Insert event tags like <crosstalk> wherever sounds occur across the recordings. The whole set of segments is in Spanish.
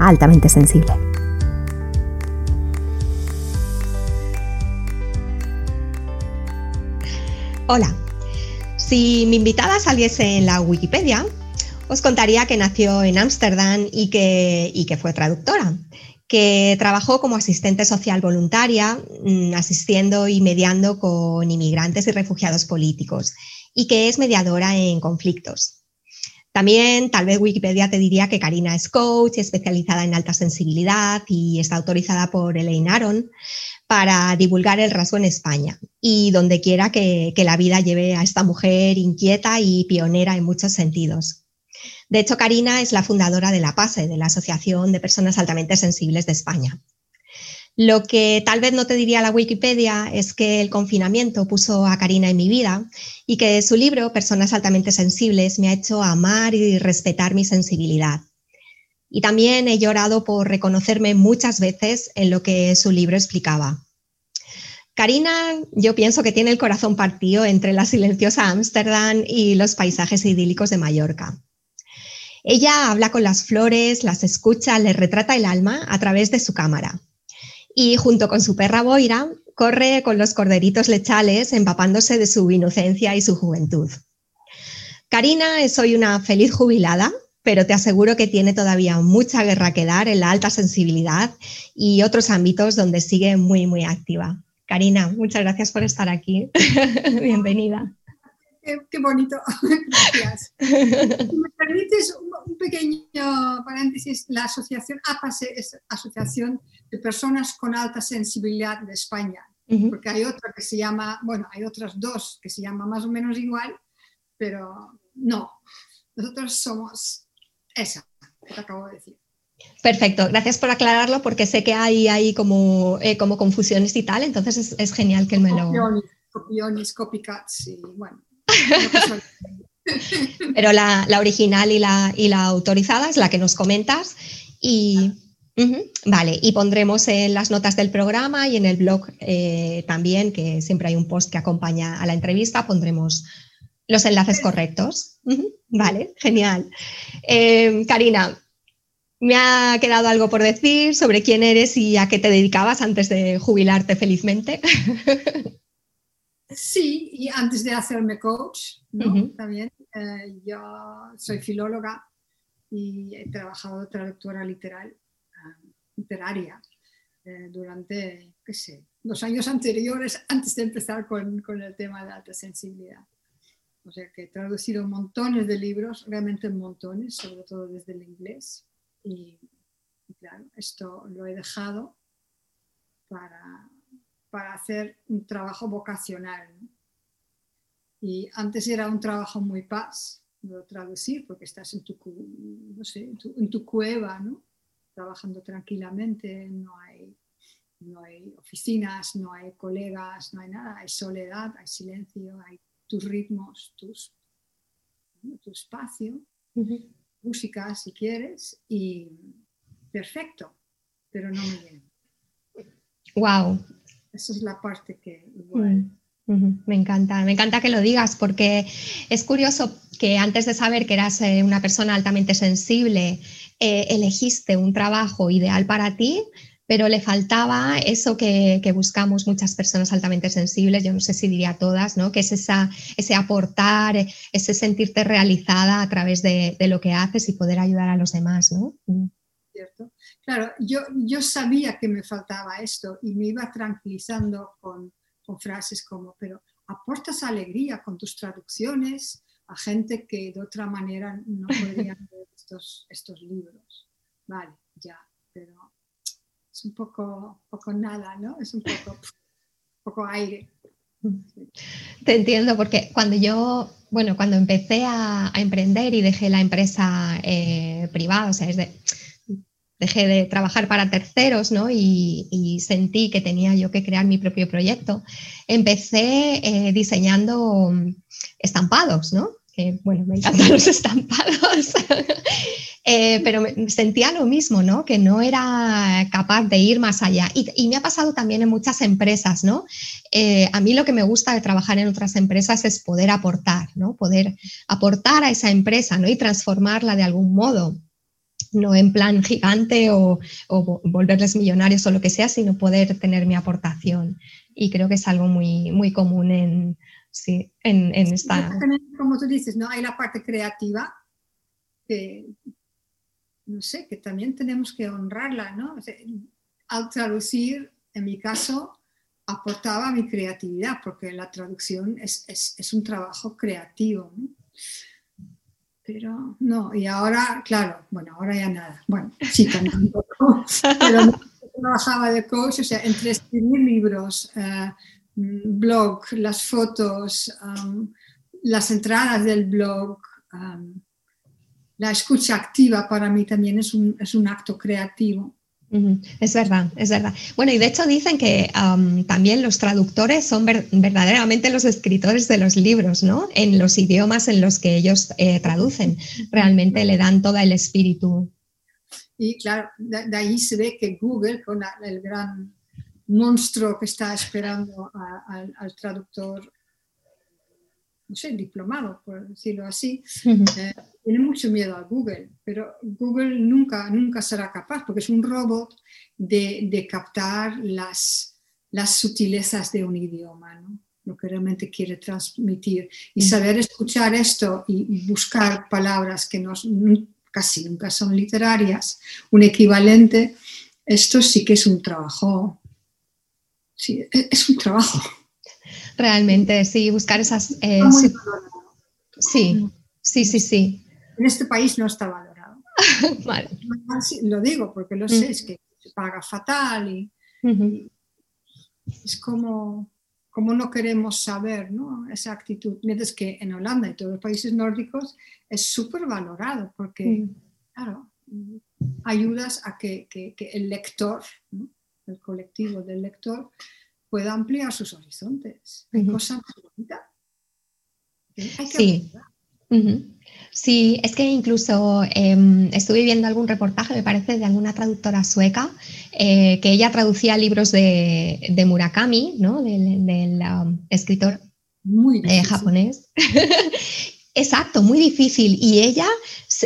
altamente sensible. Hola, si mi invitada saliese en la Wikipedia, os contaría que nació en Ámsterdam y que, y que fue traductora, que trabajó como asistente social voluntaria, mm, asistiendo y mediando con inmigrantes y refugiados políticos, y que es mediadora en conflictos. También tal vez Wikipedia te diría que Karina es coach, especializada en alta sensibilidad y está autorizada por Elaine Aron para divulgar el rasgo en España y donde quiera que, que la vida lleve a esta mujer inquieta y pionera en muchos sentidos. De hecho, Karina es la fundadora de la PASE, de la Asociación de Personas Altamente Sensibles de España. Lo que tal vez no te diría la Wikipedia es que el confinamiento puso a Karina en mi vida y que su libro, Personas altamente sensibles, me ha hecho amar y respetar mi sensibilidad. Y también he llorado por reconocerme muchas veces en lo que su libro explicaba. Karina, yo pienso que tiene el corazón partido entre la silenciosa Ámsterdam y los paisajes idílicos de Mallorca. Ella habla con las flores, las escucha, les retrata el alma a través de su cámara y junto con su perra Boira corre con los corderitos lechales empapándose de su inocencia y su juventud. Karina es hoy una feliz jubilada, pero te aseguro que tiene todavía mucha guerra que dar en la alta sensibilidad y otros ámbitos donde sigue muy, muy activa. Karina, muchas gracias por estar aquí. <laughs> Bienvenida. Qué, bonito. <laughs> Gracias. Si me permites un, pequeño paréntesis, la asociación APASE es Asociación de Personas con Alta Sensibilidad de España, porque hay otra que se llama, bueno, hay otras dos que se llaman más o menos igual, pero no, nosotros somos esa que te acabo de decir. Perfecto, gracias por aclararlo porque sé que hay, hay como, eh, como confusiones y tal, entonces es, es genial que me lo... Copiones, copycats y bueno. <laughs> Pero la, original y la, y la, autorizada es la que nos comentas y... vale, y pondremos en las notas del programa y en el blog eh, también, que siempre hay un post que acompaña a la entrevista, pondremos los enlaces correctos. vale, genial. Eh, Karina, me ha quedado algo por decir sobre quién eres y a qué te dedicabas antes de jubilarte felizmente. Sí, y antes de hacerme coach, También, eh, yo soy filóloga y he trabajado traductora literal, ah, literaria eh, durante, qué sé, los años anteriores, antes de empezar con, con, el tema de alta sensibilidad. O sea que he traducido montones de libros, realmente montones, sobre todo desde el inglés. y claro, esto lo he dejado para para hacer un trabajo vocacional. Y antes era un trabajo muy paz, lo traducir, porque estás en tu, no sé, en tu, cueva, ¿no? trabajando tranquilamente, no hay, no hay oficinas, no hay colegas, no hay nada, hay soledad, hay silencio, hay tus ritmos, tus, tu espacio, música si quieres, y perfecto, pero no me viene. Wow, esa es la parte que mm, Me encanta, me encanta que lo digas porque es curioso que antes de saber que eras eh, una persona altamente sensible, eh, elegiste un trabajo ideal para ti, pero le faltaba eso que, buscamos muchas personas altamente sensibles, yo no sé si diría todas, ¿no? que es esa, ese aportar, ese sentirte realizada a través de, lo que haces y poder ayudar a los demás. ¿no? Mm. ¿Cierto? Claro, yo, yo sabía que me faltaba esto y me iba tranquilizando con, con frases como, pero aportas alegría con tus traducciones a gente que de otra manera no podrían <laughs> leer estos, estos libros. Vale, ya, pero es un poco, poco nada, ¿no? Es un poco, poco aire. <laughs> Te entiendo, porque cuando yo, bueno, cuando empecé a, emprender y dejé la empresa eh, privada, o sea, es de dejé de trabajar para terceros ¿no? y, sentí que tenía yo que crear mi propio proyecto, empecé eh, diseñando estampados, ¿no? bueno, me encantan <laughs> los estampados, <laughs> eh, pero sentía lo mismo, ¿no? Que no era capaz de ir más allá. Y, me ha pasado también en muchas empresas, ¿no? Eh, a mí lo que me gusta de trabajar en otras empresas es poder aportar, ¿no? Poder aportar a esa empresa, ¿no? Y transformarla de algún modo no en plan gigante o, volverles millonarios o lo que sea, sino poder tener mi aportación. Y creo que es algo muy, muy común en, sí, en, esta... Como tú dices, ¿no? Hay la parte creativa que, no sé, que también tenemos que honrarla, ¿no? al traducir, en mi caso, aportaba mi creatividad, porque la traducción es, es un trabajo creativo, ¿no? Pero no, y ahora, claro, bueno, ahora ya nada. Bueno, sí, también un poco, <laughs> pero no trabajaba de coach, o sea, entre escribir libros, eh, mm, blog, las fotos, las entradas del blog, la escucha activa para mí también es un, es un acto creativo. Es verdad, es verdad. Bueno, y de hecho dicen que también los traductores son verdaderamente los escritores de los libros, ¿no? En los idiomas en los que ellos eh, traducen. Realmente le dan todo el espíritu. Y claro, de, ahí se ve que Google, con el gran monstruo que está esperando al traductor no sé, diplomado, por decirlo así, eh, tiene mucho miedo a Google, pero Google nunca, nunca será capaz, porque es un robot de, de captar las, las sutilezas de un idioma, ¿no? lo que realmente quiere transmitir. Y saber escuchar esto y buscar palabras que no, casi nunca son literarias, un equivalente, esto sí que es un trabajo. Sí, e, es un trabajo. Realmente, sí, buscar esas... Eh, sí, sí, sí, sí. En este país no está valorado. <laughs> vale. Lo digo porque lo sé, mm. es que se paga fatal y, es como, como no queremos saber ¿no? esa actitud. Mientras que en Holanda y todos los países nórdicos es súper valorado porque, mm. claro, ayudas a que, que, el lector, el colectivo del lector, pueda ampliar sus horizontes. Hay cosas bonitas. sí. Sí, es que incluso em, estuve viendo algún reportaje, me parece, de alguna traductora sueca, eh, que ella traducía libros de, Murakami, ¿no? del, um, escritor Muy eh, japonés. <laughs> Exacto, muy difícil. Y ella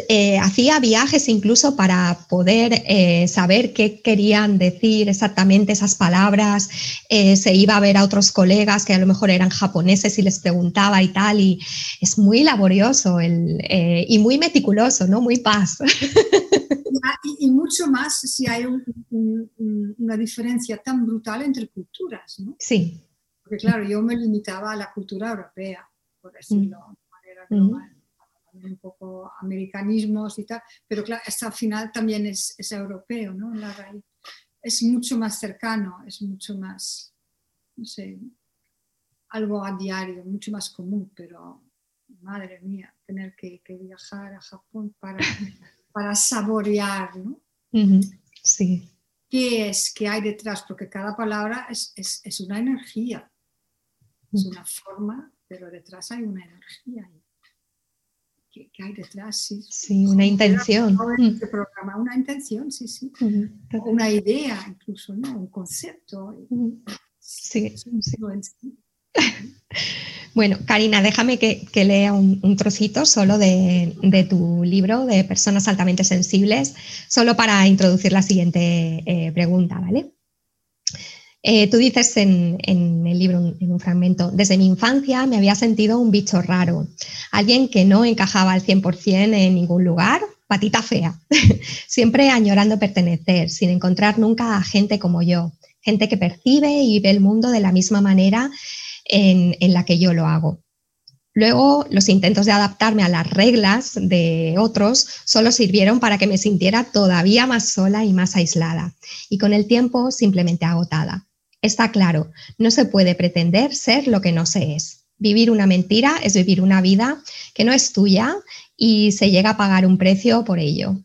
eh, hacía viajes incluso para poder eh, saber qué querían decir exactamente esas palabras. Eh, se iba a ver a otros colegas que a lo mejor eran japoneses y les preguntaba y tal. Y es muy laborioso y muy meticuloso, ¿no? Muy paz. Y, mucho más si hay una diferencia tan brutal entre culturas, ¿no? Sí. Porque claro, yo me limitaba a la cultura europea, por decirlo. Mm un poco americanismos y tal, pero claro, hasta al final también es, es europeo, ¿no? La raíz. Es mucho más cercano, es mucho más, no sé, algo a diario, mucho más común, pero madre mía, tener que, que viajar a Japón para, <laughs> para saborear, ¿no? Sí. ¿Qué es? ¿Qué hay detrás? Porque cada palabra es, es, es una energía, es una forma, pero detrás hay una energía que, hay detrás, sí. Sí, una intención. Este programa, una intención, sí, sí. Una idea incluso, ¿no? Un concepto. Sí, <laughs> Bueno, Karina, déjame que, lea un, trocito solo de, tu libro de Personas altamente sensibles, solo para introducir la siguiente eh, pregunta, ¿vale? Eh, tú dices en, el libro, en un fragmento, desde mi infancia me había sentido un bicho raro, alguien que no encajaba al 100% en ningún lugar, patita fea, <laughs> siempre añorando pertenecer, sin encontrar nunca a gente como yo, gente que percibe y ve el mundo de la misma manera en, en la que yo lo hago. Luego, los intentos de adaptarme a las reglas de otros solo sirvieron para que me sintiera todavía más sola y más aislada, y con el tiempo simplemente agotada. Está claro, no se puede pretender ser lo que no se es. Vivir una mentira es vivir una vida que no es tuya y se llega a pagar un precio por ello.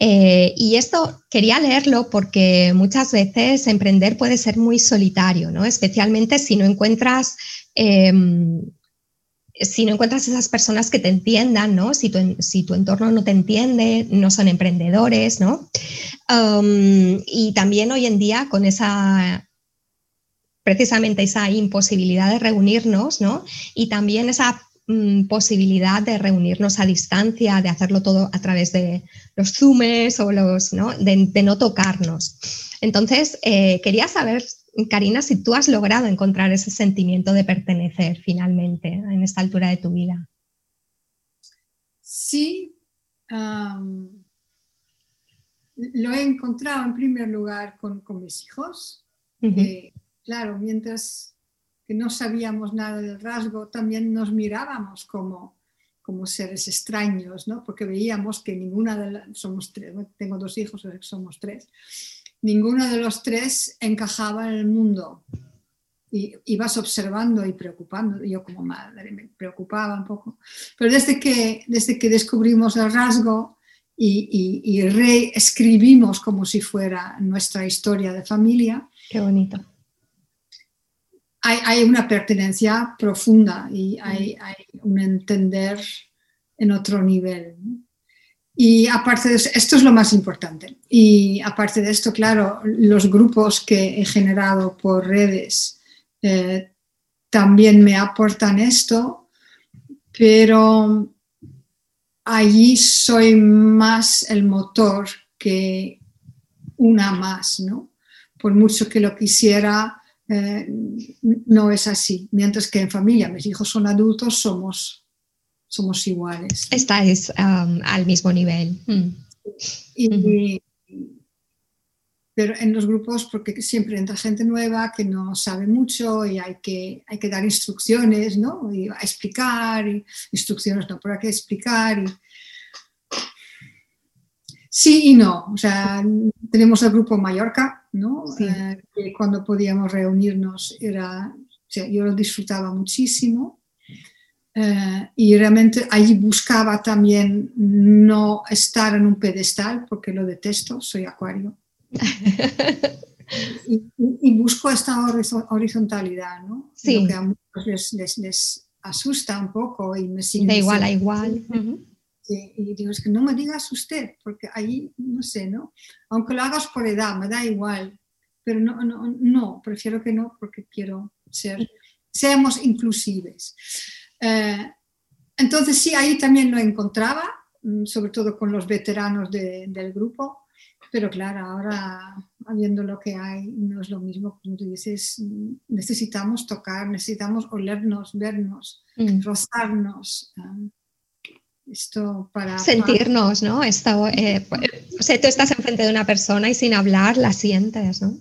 Eh, y esto quería leerlo porque muchas veces emprender puede ser muy solitario, ¿no? especialmente si no encuentras em, si no encuentras esas personas que te entiendan, ¿no? Si tu, entorno no te entiende, no son emprendedores, ¿no? Um, y también hoy en día con esa precisamente esa imposibilidad de reunirnos, ¿no? Y también esa mm, posibilidad de reunirnos a distancia, de hacerlo todo a través de los zoomes o los, ¿no? De, no tocarnos. Entonces, eh, quería saber Karina, si tú has logrado encontrar ese sentimiento de pertenecer finalmente en esta altura de tu vida. Sí, lo he encontrado en primer lugar con, mis hijos. claro, mientras que no sabíamos nada del rasgo, también nos mirábamos como, como seres extraños, ¿no? porque veíamos que ninguna de las, somos tres, tengo dos hijos, somos tres, ninguno de los tres encajaba en el mundo. Y ibas observando y preocupando. Yo como madre me preocupaba un poco. Pero desde que, desde que descubrimos el rasgo y, y, reescribimos como si fuera nuestra historia de familia. Qué bonito. Hay, hay una pertenencia profunda y hay, hay, un entender en otro nivel. Y aparte de eso, esto es lo más importante. Y aparte de esto, claro, los grupos que he generado por redes eh, también me aportan esto, pero allí soy más el motor que una más, ¿no? Por mucho que lo quisiera, eh, no es así. Mientras que en familia, mis hijos son adultos, somos somos iguales. Estáis um, al mismo nivel. Mm. Pero en los grupos, porque siempre entra gente nueva que no sabe mucho y hay que, hay que dar instrucciones, ¿no? Y explicar, instrucciones no, pero hay que explicar. Sí y no. O sea, tenemos el grupo Mallorca, ¿no? Eh, que cuando podíamos reunirnos era, yo lo disfrutaba muchísimo eh, y realmente allí buscaba también no estar en un pedestal, porque lo detesto, soy acuario. <laughs> y, busco esta horizontalidad, ¿no? Sí. Lo que a muchos les, asusta un poco y me siguen. De igual a igual. y digo, es que no me digas usted, porque ahí, no sé, ¿no? Aunque lo hagas por edad, me da igual, pero no, no, no prefiero que no, porque quiero ser, seamos inclusives. Eh, entonces sí, ahí también lo encontraba, mm, sobre todo con los veteranos del grupo, pero claro, ahora viendo lo que hay, no es lo mismo, como tú dices, mm, necesitamos tocar, necesitamos olernos, vernos, mm. rozarnos. esto para... Sentirnos, ¿no? Esto, eh, o sea, tú estás enfrente de una persona y sin hablar la sientes, ¿no?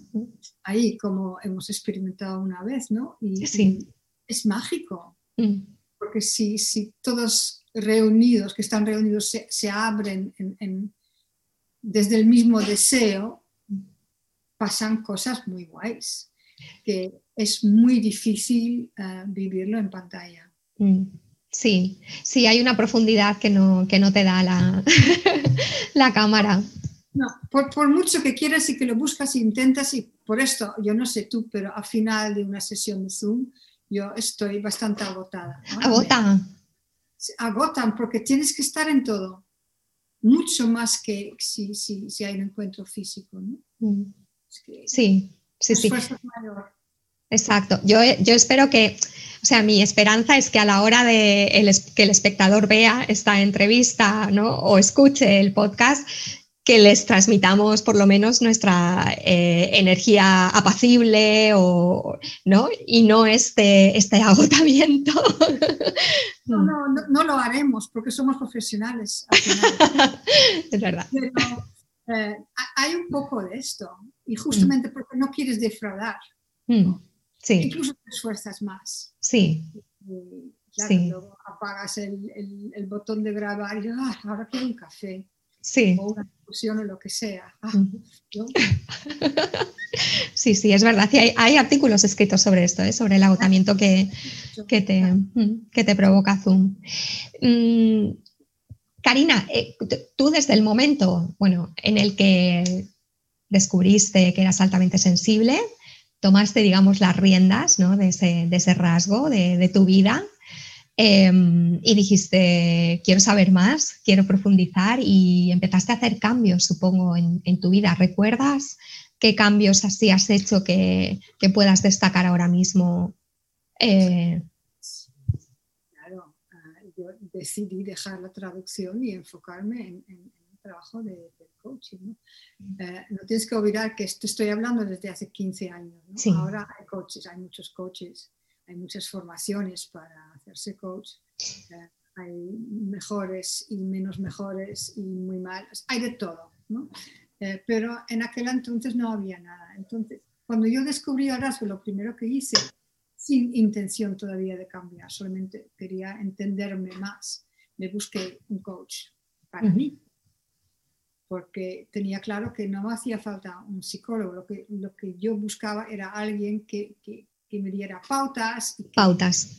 Ahí, como hemos experimentado una vez, ¿no? Y, sí. es mágico porque si, si todos reunidos, que están reunidos, se, abren desde el mismo deseo, pasan cosas muy guays, que es muy difícil eh, vivirlo en pantalla. Mm, sí, sí, hay una profundidad que no, que no te da la, <laughs> la cámara. No, por, por, mucho que quieras y que lo buscas e intentas, y por esto, yo no sé tú, pero al final de una sesión de Zoom, yo estoy bastante agotada. ¿Agotan? Agotan porque tienes que estar en todo, mucho más que si, si, si hay un encuentro físico. ¿no? Mm. sí, sí, sí. Mayor. Exacto. Yo, yo espero que, o sea, mi esperanza es que a la hora de que el espectador vea esta entrevista ¿no? o escuche el podcast, que les transmitamos por lo menos nuestra eh, energía apacible o, ¿no? y no este, este <laughs> agotamiento. No, no, no, lo haremos porque somos profesionales. <laughs> es verdad. Pero eh, hay un poco de esto y justamente mm. porque no quieres defraudar. Mm, sí. Incluso te esfuerzas más. Sí. Y, luego apagas el, el, botón de grabar y ah, ahora quiero un café. Sí. O una discusión o lo que sea. Ah, <laughs> sí, sí, es verdad. hay, artículos escritos sobre esto, ¿eh? sobre el agotamiento que, que, te, que te provoca Zoom. Mm, Karina, eh, tú desde el momento bueno, en el que descubriste que eras altamente sensible, tomaste, digamos, las riendas de, ese, rasgo de, tu vida em, y dijiste, quiero saber más, quiero profundizar y empezaste a hacer cambios, supongo, en, tu vida. ¿Recuerdas qué cambios así has hecho que, puedas destacar ahora mismo? Eh, claro, ah, yo decidí dejar la traducción y enfocarme en, el trabajo de, coaching. Eh, ¿no? tienes que olvidar que esto estoy hablando desde hace 15 años. Ahora hay coaches, hay muchos coaches, hay muchas formaciones para hacerse coach. Hay mejores y menos mejores y muy malos, hay de todo. ¿no? Eh, pero en aquel entonces no había nada. Entonces, cuando yo descubrí Erasmus, lo primero que hice, sin intención todavía de cambiar, solamente quería entenderme más, me busqué un coach para mí porque tenía claro que no me hacía falta un psicólogo, lo que, lo que yo buscaba era alguien que, que, me diera pautas. pautas.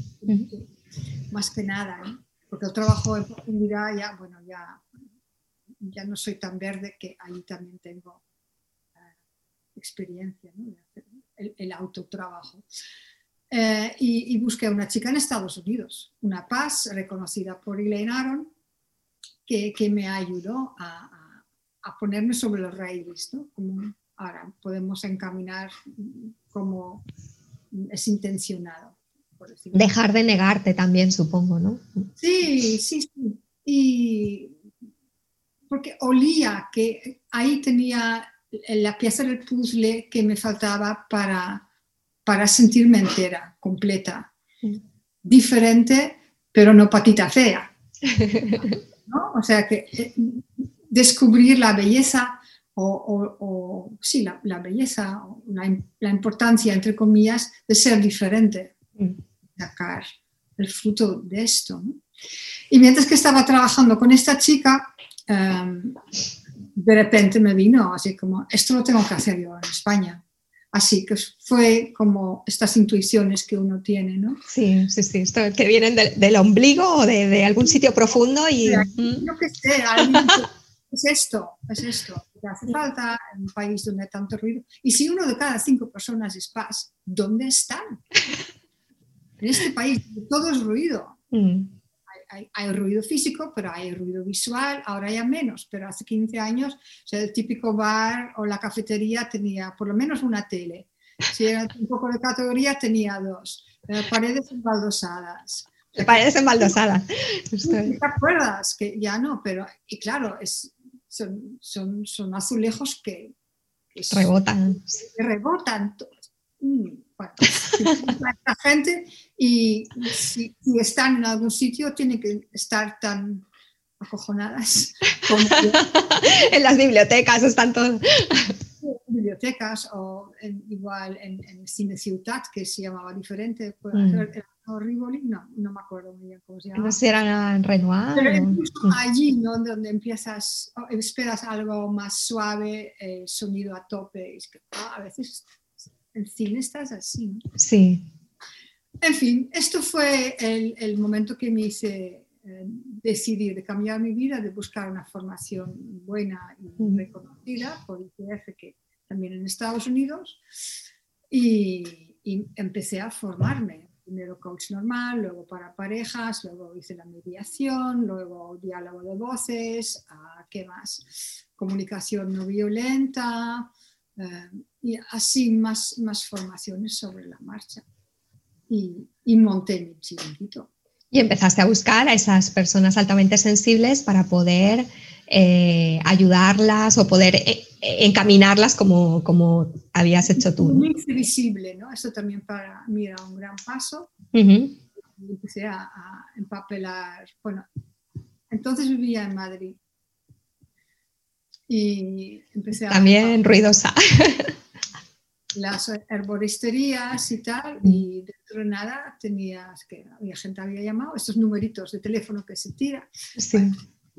más que nada, porque el trabajo en profundidad ya, bueno, ya, ya no soy tan verde que ahí también tengo eh, experiencia, ¿no? el, el, autotrabajo. Eh, y, y, busqué a una chica en Estados Unidos, una paz reconocida por Elaine Aron, que, que me ayudó a a ponerme sobre los raíles, ¿no? Como ahora podemos encaminar como es intencionado. Dejar de negarte también, supongo, ¿no? Sí, sí, sí. Y porque olía que ahí tenía la pieza del puzzle que me faltaba para, para sentirme entera, completa. Diferente, pero no patita fea. <laughs> ¿no? O sea que eh, descubrir la belleza o, sí, la, belleza, la, la, importancia, entre comillas, de ser diferente, mm. sacar el fruto de esto. Y mientras que estaba trabajando con esta chica, em, de repente me vino así como, esto lo tengo que hacer yo en España. Así que fue como estas intuiciones que uno tiene, ¿no? Sí, sí, sí, esto que vienen del, ombligo o de, algún sitio profundo y... No que sé, es esto, es esto. Hace falta en un país donde hay tanto ruido. Y si uno de cada cinco personas es paz, ¿dónde están? En este país todo es ruido. Mm. Hay, ruido físico, pero hay ruido visual, ahora ya menos, pero hace 15 años el típico bar o la cafetería tenía por lo menos una tele. Si era un poco de categoría, tenía dos. Eh, paredes embaldosadas. Paredes embaldosadas. ¿Te acuerdas? Que ya no, pero y claro, es, son, son, son azulejos que, rebotan. Que rebotan. Mm, bueno, la gente y si, están en algún sitio tienen que estar tan acojonadas. <laughs> en las bibliotecas están todos. bibliotecas o igual en, en Cine Ciutat, que se llamaba diferente, Rivoli, no, no me acuerdo muy bien cómo se llama. No sé, era Renoir. Pero incluso allí, ¿no? Donde empiezas, esperas algo más suave, eh, sonido a tope. Es que, ah, a veces en cine estás así. Sí. En fin, esto fue el, el momento que me hice eh, decidir de cambiar mi vida, de buscar una formación buena y reconocida por ICF, que también en Estados Unidos, y, y empecé a formarme primero coach normal, luego para parejas, luego hice la mediación, luego diálogo de voces, ¿qué más? Comunicación no violenta eh, y así más, más formaciones sobre la marcha. Y, y monté mi chiringuito. Y empezaste a buscar a esas personas altamente sensibles para poder eh, ayudarlas o poder eh, encaminarlas como, como habías hecho tú. Muy visible, ¿no? Eso también para mí era un gran paso. Y empecé a, empapelar. Bueno, entonces vivía en Madrid. Y empecé a. También ruidosa. <laughs> Las herboristerías y tal, y dentro de nada tenías que había gente había llamado, estos numeritos de teléfono que se tira. Sí.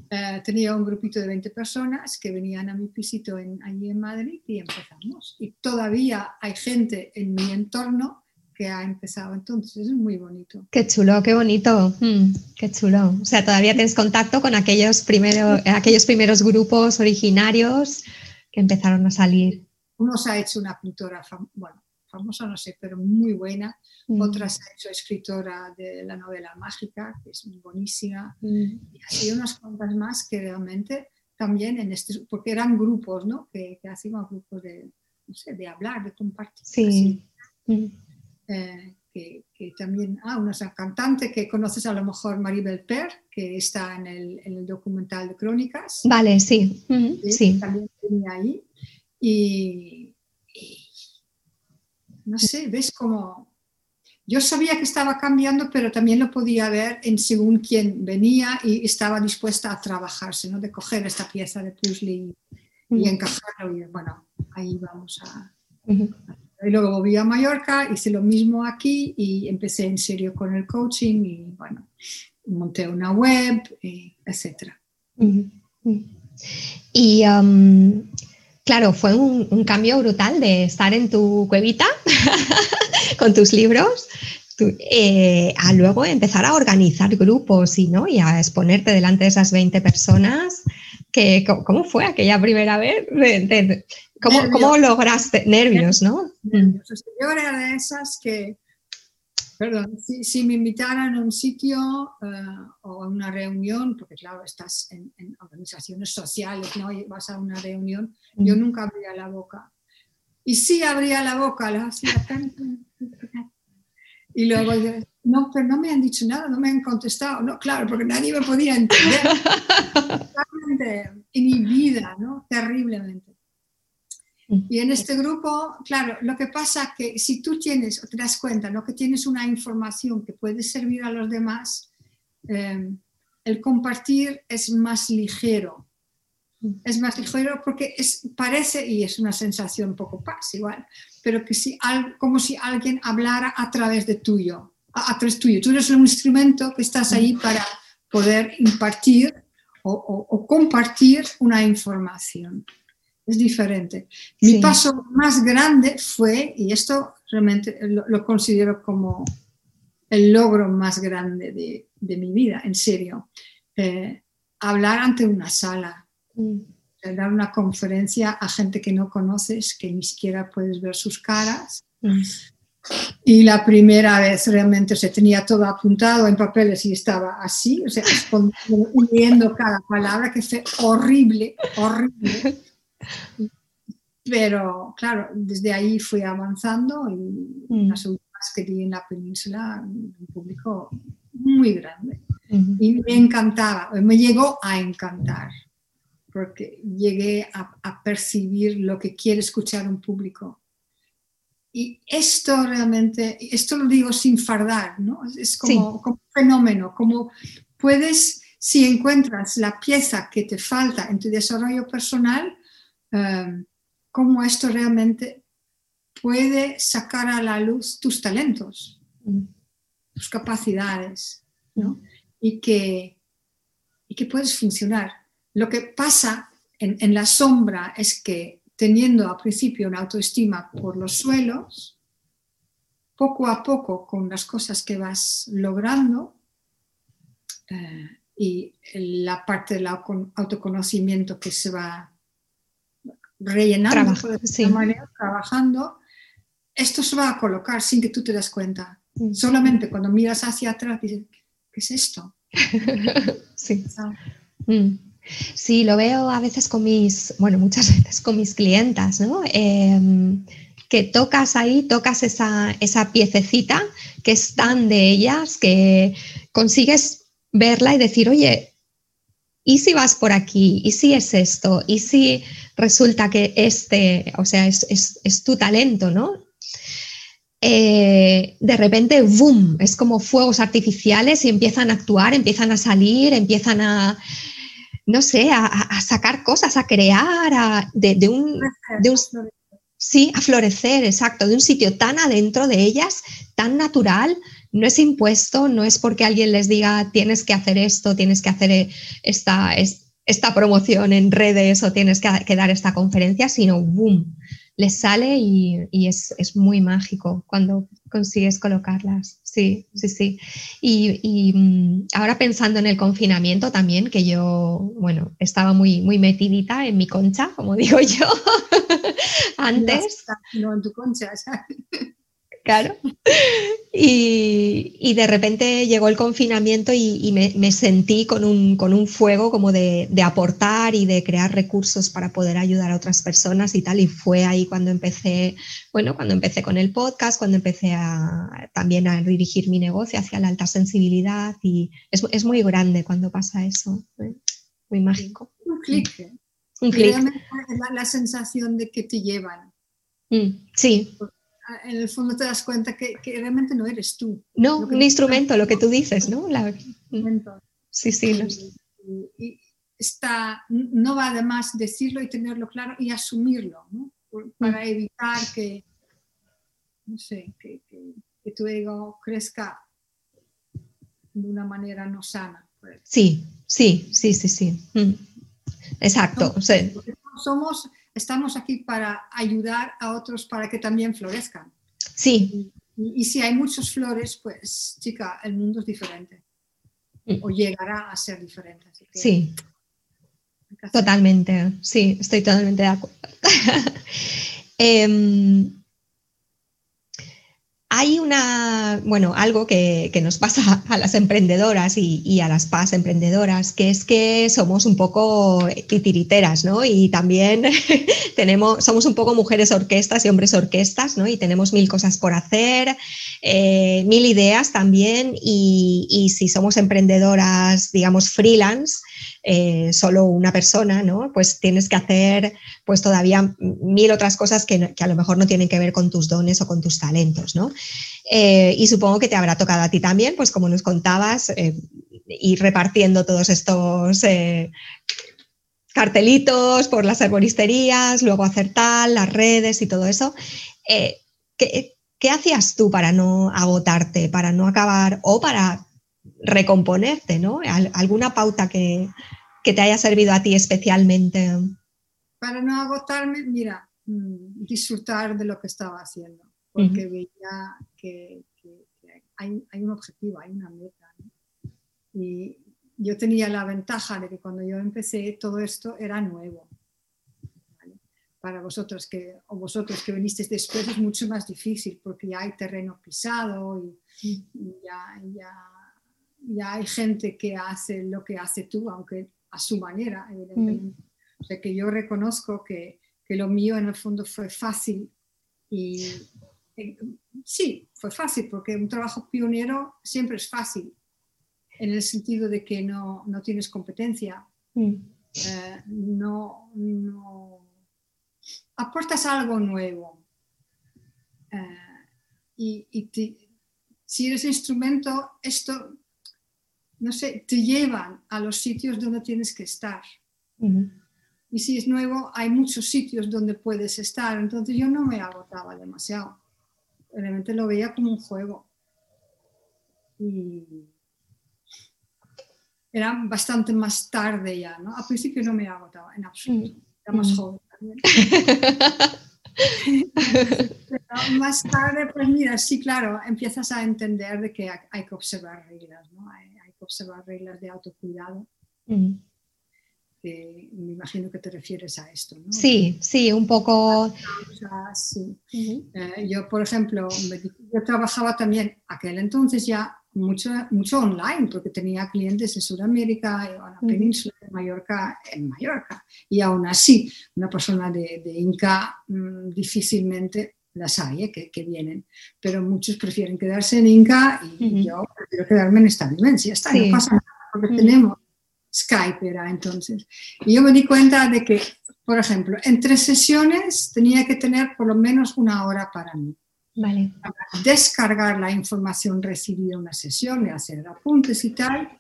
Eh, tenía un grupito de 20 personas que venían a mi pisito en, allí en Madrid y empezamos. Y todavía hay gente en mi entorno que ha empezado entonces. Es muy bonito. Qué chulo, qué bonito. Mm, qué chulo. O sea, todavía tienes contacto con aquellos, primeros aquellos primeros grupos originarios que empezaron a salir. Uno se ha hecho una pintora, bueno, famosa no sé, pero muy buena. Mm. Otra se ha hecho escritora de la novela mágica, que es muy buenísima. Mm. Y así unas cuantas más que realmente también en este, porque eran grupos, ¿no? Que, que hacíamos grupos de, no sé, de hablar, de compartir. Sí. Eh, que, también, ah, una cantante que conoces a lo mejor, Maribel Per, que está en el, en el documental de Crónicas. Vale, sí. sí. También tenía ahí. Y, no sé, ves como... Yo sabía que estaba cambiando, pero también lo podía ver en según quién venía y estaba dispuesta a trabajarse, ¿no? De coger esta pieza de puzzle y, y encajarlo y bueno, ahí vamos a... Y luego volví a Mallorca, hice lo mismo aquí y empecé en serio con el coaching y bueno, monté una web, etc. Y um, claro, fue un, cambio brutal de estar en tu cuevita <laughs> con tus libros eh, a luego empezar a organizar grupos y, ¿no? y a exponerte delante de esas 20 personas. Que, ¿Cómo fue aquella primera vez? ¿Cómo, lograste? Nervios, ¿no? Nervios. Yo era de esas que, perdón, si, me invitaran a un sitio eh, o a una reunión, porque claro, estás en, organizaciones sociales, ¿no? Y vas a una reunión, yo nunca abría la boca. Y sí abría la boca, la hacía tanto. Y luego, no, pero no me han dicho nada, no me han contestado. No, claro, porque nadie me podía entender. <laughs> en mi vida, ¿no? Terriblemente. Y en este grupo, claro, lo que pasa es que si tú tienes, o te das cuenta, ¿no? que tienes una información que puede servir a los demás, eh, el compartir es más ligero. Es más ligero porque es, parece, y es una sensación un poco paz igual, pero que si, como si alguien hablara a través de tuyo, a, través tuyo. Tú eres un instrumento que estás ahí para poder impartir o, o compartir una información es diferente. Mi paso más grande fue, y esto realmente lo, considero como el logro más grande de, mi vida, en serio, eh, hablar ante una sala, mm. dar una conferencia a gente que no conoces, que ni siquiera puedes ver sus caras. Mm. Y la primera vez realmente se tenía todo apuntado en papeles y estaba así, o sea, <laughs> uniendo cada palabra, que fue horrible, horrible. Pero claro, desde ahí fui avanzando y mm. las últimas que di en la península, un público muy grande. Y me encantaba, me llegó a encantar, porque llegué a, percibir lo que quiere escuchar un público. Y esto realmente, esto lo digo sin fardar, ¿no? Es como, como un fenómeno, como puedes, si encuentras la pieza que te falta en tu desarrollo personal, Em, cómo esto realmente puede sacar a la luz tus talentos, mm. tus capacidades, ¿no? y, que, y que puedes funcionar. Lo que pasa en, en la sombra es que teniendo al principio una autoestima por los suelos, poco a poco con las cosas que vas logrando eh, y la parte del autoconocimiento que se va rellenando trabajando, esto se va a colocar sin que tú te das cuenta. Mm. Solamente cuando miras hacia atrás dices, ¿qué es esto? <laughs> sí. Mm. Sí, lo veo a veces con mis, bueno, muchas <laughs> veces con mis clientas, ¿no? Em, que tocas ahí, tocas esa, esa piececita que es tan de ellas que consigues verla y decir, oye, ¿y si vas por aquí? ¿Y si es esto? ¿Y si resulta que este, o sea, es, tu talento, ¿no? Eh, de repente, ¡boom! Es como fuegos artificiales y empiezan a actuar, empiezan a salir, empiezan a, no sé, a, sacar cosas, a crear, de, un, Sí, a florecer, exacto, de un sitio tan adentro de ellas, tan natural, no es impuesto, no es porque alguien les diga tienes que hacer esto, tienes que hacer esta, esta promoción en redes o tienes que, dar esta conferencia, sino boom, les sale y, es, muy mágico cuando consigues colocarlas. Sí, sí, sí. Y, mm, ahora pensando en el confinamiento también, que yo, bueno, estaba muy, muy metidita en mi concha, como <laughs> digo yo, <laughs> antes. No, en tu concha, <laughs> claro. <laughs> Y, de repente llegó el confinamiento y, me, sentí con un, con un fuego como de, aportar y de crear recursos para poder ayudar a otras personas y tal. Y fue ahí cuando empecé, bueno, cuando empecé con el podcast, cuando empecé a, también a dirigir mi negocio hacia la alta sensibilidad. Y es, muy grande cuando pasa eso, ¿eh? muy mágico. Un clic. Un clic. La, la sensación de que te llevan. Mm, sí en el fondo te das cuenta que, realmente no eres tú. No, un instrumento, lo que tú dices, ¿no? sí, sí. Y, está, no va además decirlo y tenerlo claro y asumirlo, ¿no? Para mm. evitar que, no sé, que, tu ego crezca de una manera no sana. Pues. Sí, sí, sí, sí, sí. Mm. Exacto. somos estamos aquí para ayudar a otros para que también florezcan. Sí. Y, si hay muchas flores, pues chica, el mundo es diferente. Mm. O llegará a ser diferente. sí. Totalmente, sí, estoy totalmente de acuerdo. <laughs> Em, hay una, bueno, algo que, nos pasa a las emprendedoras y, a las PAS emprendedoras, que es que somos un poco titiriteras, ¿no? Y también <laughs> tenemos, somos un poco mujeres orquestas y hombres orquestas, ¿no? Y tenemos mil cosas por hacer, eh, mil ideas también, y, y si somos emprendedoras, digamos, freelance, eh, solo una persona, ¿no? Pues tienes que hacer pues todavía mil otras cosas que, a lo mejor no tienen que ver con tus dones o con tus talentos, ¿no? Eh, y supongo que te habrá tocado a ti también, pues como nos contabas, eh, ir repartiendo todos estos cartelitos por las arboristerías, luego hacer tal, las redes y todo eso. ¿qué, ¿Qué hacías tú para no agotarte, para no acabar o para recomponerte, ¿no? ¿Alguna pauta que, te haya servido a ti especialmente? Para no agotarme, mira, mm, disfrutar de lo que estaba haciendo, porque veía que, hay, un objetivo, hay una meta. Y yo tenía la ventaja de que cuando yo empecé todo esto era nuevo. Para vosotros que, o vosotros que vinisteis después es mucho más difícil porque ya hay terreno pisado y, ya, ya ya hay gente que hace lo que hace tú, aunque a su manera, evidentemente. Mm. O sea que yo reconozco que, que, lo mío en el fondo fue fácil y eh, sí, fue fácil porque un trabajo pionero siempre es fácil en el sentido de que no, no tienes competencia, mm. eh, no, no, aportas algo nuevo eh, y, y si eres instrumento, esto no sé, te llevan a los sitios donde tienes que estar. Y si es nuevo, hay muchos sitios donde puedes estar. Entonces yo no me agotaba demasiado. Realmente lo veía como un juego. Y era bastante más tarde ya, ¿no? Al principio no me agotaba en absoluto. Era más joven también. más tarde, pues mira, sí, claro, empiezas a entender de que hay que observar reglas, ¿no? Observar reglas de autocuidado. Mm. me imagino que te refieres a esto, ¿no? Sí, sí, un poco. Eh, yo, por ejemplo, yo trabajaba también aquel entonces ya mucho, mucho online, porque tenía clientes en Sudamérica, en la península de Mallorca, en Mallorca. Y aún así, una persona de, Inca mm, difícilmente las hay ¿eh? que, vienen, pero muchos prefieren quedarse en Inca y yo prefiero quedarme en esta dimensión. Está, no pasa nada, porque tenemos Skype era entonces. Y yo me di cuenta de que, por ejemplo, en tres sesiones tenía que tener por lo menos una hora para mí. Vale. Para descargar la información recibida en una sesión, hacer apuntes y tal,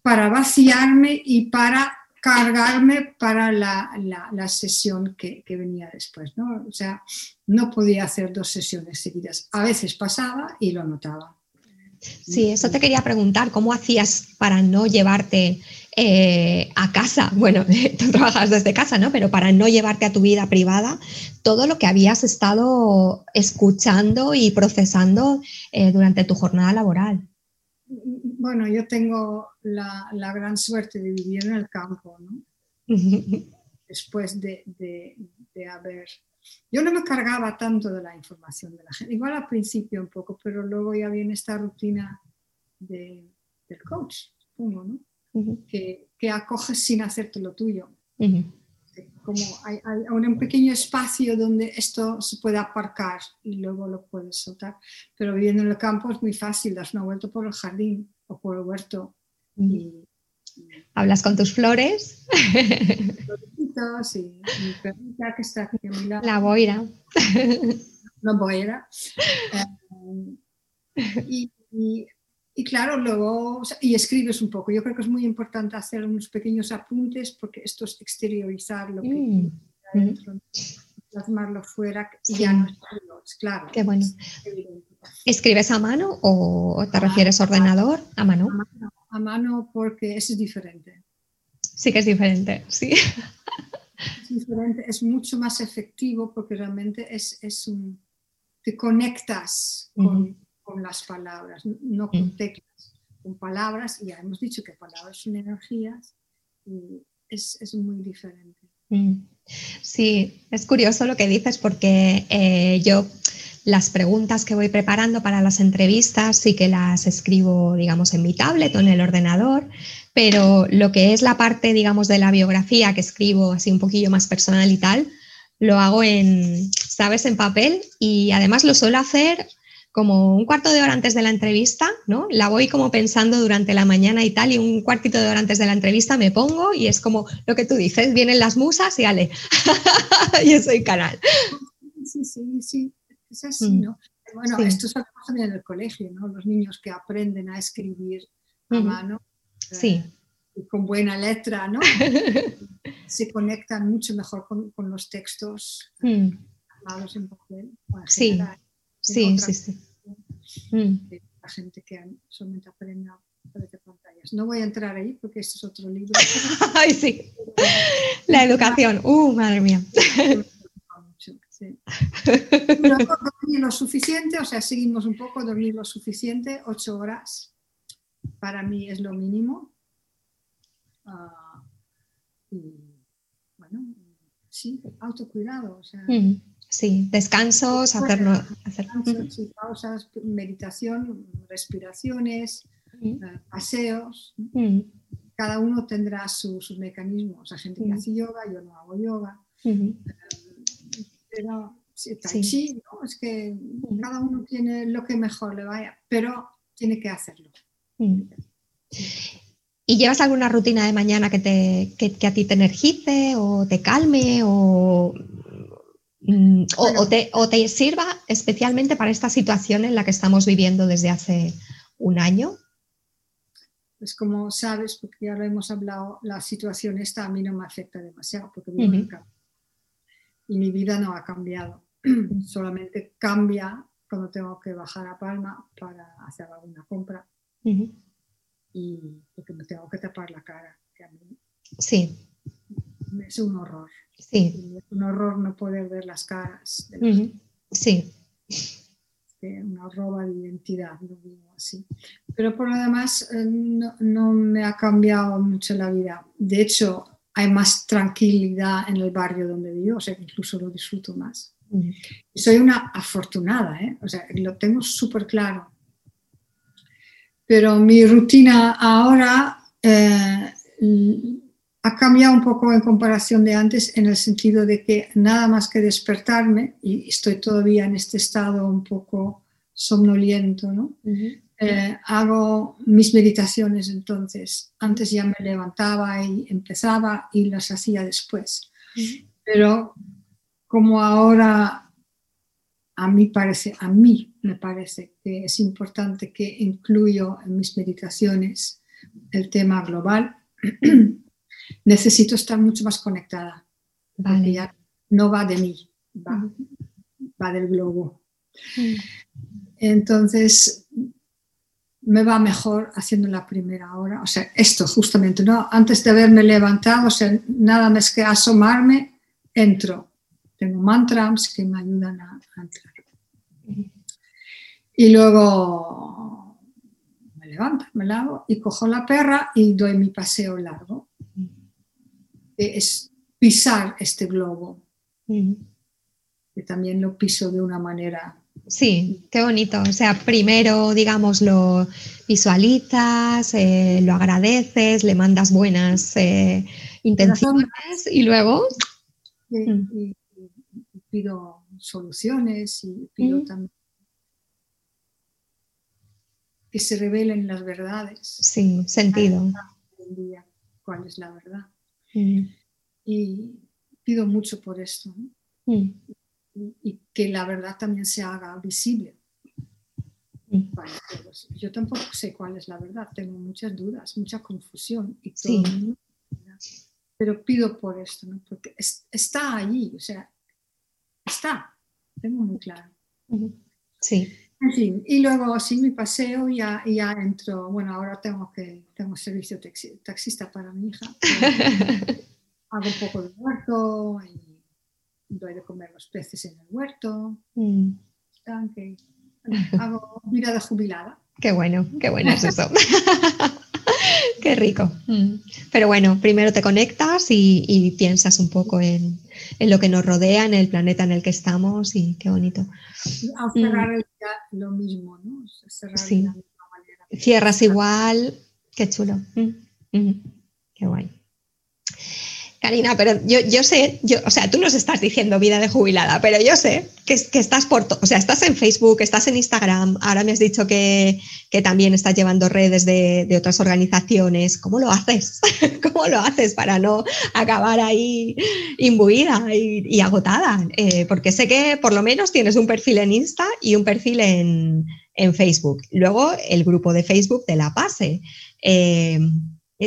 para vaciarme y para cargarme para la, la, sesión que, que, venía después. ¿no? O sea, no podía hacer dos sesiones seguidas. A veces pasaba y lo notaba. Sí, eso te quería preguntar, ¿cómo hacías para no llevarte eh, a casa. <laughs> Bueno, <laughs> tú trabajas desde casa, ¿no? Pero para no llevarte a tu vida privada todo lo que habías estado escuchando y procesando eh, durante tu jornada laboral. Bueno, yo tengo la, gran suerte de vivir en el campo, ¿no? <laughs> Después de, de haber yo no me cargaba tanto de la información de la gente, igual al principio un poco, pero luego ya viene esta rutina del coach, supongo, ¿no? que, que, acoges sin hacerte lo tuyo. Como hay, un pequeño espacio donde esto se puede aparcar y luego lo puedes soltar. Pero viviendo en el campo es muy fácil, das una vuelta por el jardín o por el huerto y, Hablas con tus flores. Sí, mi perrita que está aquí a mi lado. La boira. La boira. Eh, y, claro, luego, y escribes un poco. Yo creo que es muy importante hacer unos pequeños apuntes porque esto es exteriorizar lo que mm. dentro, plasmarlo fuera y ya no es claro. Qué bueno. ¿Escribes a mano o te refieres a ordenador? A mano. A mano a mano porque eso es diferente. Sí que es diferente, sí. Es diferente, es mucho más efectivo porque realmente es, es un, te conectas con, con, las palabras, no con teclas, con palabras, y ya hemos dicho que palabras son energías, y es, es muy diferente. Sí, es curioso lo que dices porque eh, yo las preguntas que voy preparando para las entrevistas sí que las escribo, digamos, en mi tablet o en el ordenador, pero lo que es la parte, digamos, de la biografía que escribo así un poquillo más personal y tal, lo hago en, ¿sabes?, en papel y además lo suelo hacer como un cuarto de hora antes de la entrevista, ¿no? La voy como pensando durante la mañana y tal, y un cuartito de hora antes de la entrevista me pongo y es como lo que tú dices, vienen las musas y ale, <laughs> yo soy canal. Sí, sí, sí. Es así, mm. ¿no? Bueno, esto es lo que en el colegio, ¿no? Los niños que aprenden a escribir a mano. Sí. Eh, con buena letra, ¿no? <laughs> se conectan mucho mejor con, los textos mm. en papel. sí, sí, sí, sí. Mm. La gente que solamente aprende a de pantallas. No voy a entrar ahí porque este es otro libro. <laughs> Ay, sí. La educación. Uh, madre mía. <laughs> <laughs> lo suficiente, o sea, seguimos un poco, dormir lo suficiente, ocho horas, para mí es lo mínimo. Ah, y bueno, sí, autocuidado. O sea, sí, descansos, hacerlo. Hacer... pausas, meditación, respiraciones, eh, paseos. Cada uno tendrá sus mecanismos. Hay gente que hace yoga, yo no hago yoga pero sí, ¿no? es que cada uno tiene lo que mejor le vaya, pero tiene que hacerlo. ¿Y llevas alguna rutina de mañana que, te, que, a ti te energice o te calme o, mm, o, te, o, te, sirva especialmente para esta situación en la que estamos viviendo desde hace un año? Pues como sabes, porque ya lo hemos hablado, la situación esta a mí no me afecta demasiado porque vivo en y mi vida no ha cambiado. <clears throat> Solamente cambia cuando tengo que bajar a Palma para hacer alguna compra y porque me tengo que tapar la cara. Que a mí sí. Es un horror. Sí. Es un horror no poder ver las caras. Sí. una roba de identidad, lo digo así. Pero por lo demás, eh, no, no me ha cambiado mucho la vida. De hecho, hay más tranquilidad en el barrio donde vivo, o sea, incluso lo disfruto más. Mm. Soy una afortunada, ¿eh? o sea, lo tengo súper claro. Pero mi rutina ahora eh, ha cambiado un poco en comparación de antes en el sentido de que nada más que despertarme, y estoy todavía en este estado un poco somnoliento, ¿no? Eh, hago mis meditaciones entonces. Antes ya me levantaba y empezaba y las hacía después. Pero como ahora a mí parece, a mí me parece que es importante que incluyo en mis meditaciones el tema global, <clears throat> necesito estar mucho más conectada. Ya no va de mí, va, va del globo. Entonces, me va mejor haciendo la primera hora. O sea, esto justamente, ¿no? Antes de haberme levantado, o sea, nada más que asomarme, entro. Tengo mantras que me ayudan a, entrar. Y luego me levanto, me lavo y cojo la perra y doy mi paseo largo. Es pisar este globo. Que también lo piso de una manera Sí, qué bonito. O sea, primero, digamos, lo visualizas, eh, lo agradeces, le mandas buenas eh, intenciones y luego... Mm. pido soluciones y pido mm. también que se revelen las verdades. Sí, sentido. cuál es la verdad. Mm. Y pido mucho por esto y que la verdad también se haga visible. Mm. Yo tampoco sé cuál es la verdad, tengo muchas dudas, mucha confusión y todo. Pero pido por esto, ¿no? porque está allí, o sea, está, tengo muy claro. Sí. En fin, y luego sí, mi paseo ya, ya entro, bueno, ahora tengo que, tengo servicio taxista para mi hija. <laughs> hago un poco de huerto y doy de comer los peces en el huerto, mm. hago vida de jubilada. Qué bueno, qué bueno es eso. <laughs> qué rico. Mm. Pero bueno, primero te conectas y, piensas un poco en, lo que nos rodea, en el planeta en el que estamos y qué bonito. Al cerrar mm. el día lo mismo, ¿no? sí. Cierras igual, qué chulo. Qué guay. Karina, pero yo, yo sé, yo, o sea, tú nos estás diciendo vida de jubilada, pero yo sé que, que estás por, o sea, estás en Facebook, estás en Instagram, ahora me has dicho que, que también estás llevando redes de, de, otras organizaciones. ¿Cómo lo haces? <laughs> ¿Cómo lo haces para no acabar ahí imbuida y, y agotada? Eh, porque sé que por lo menos tienes un perfil en Insta y un perfil en, en Facebook. Luego el grupo de Facebook de La Pase. Eh,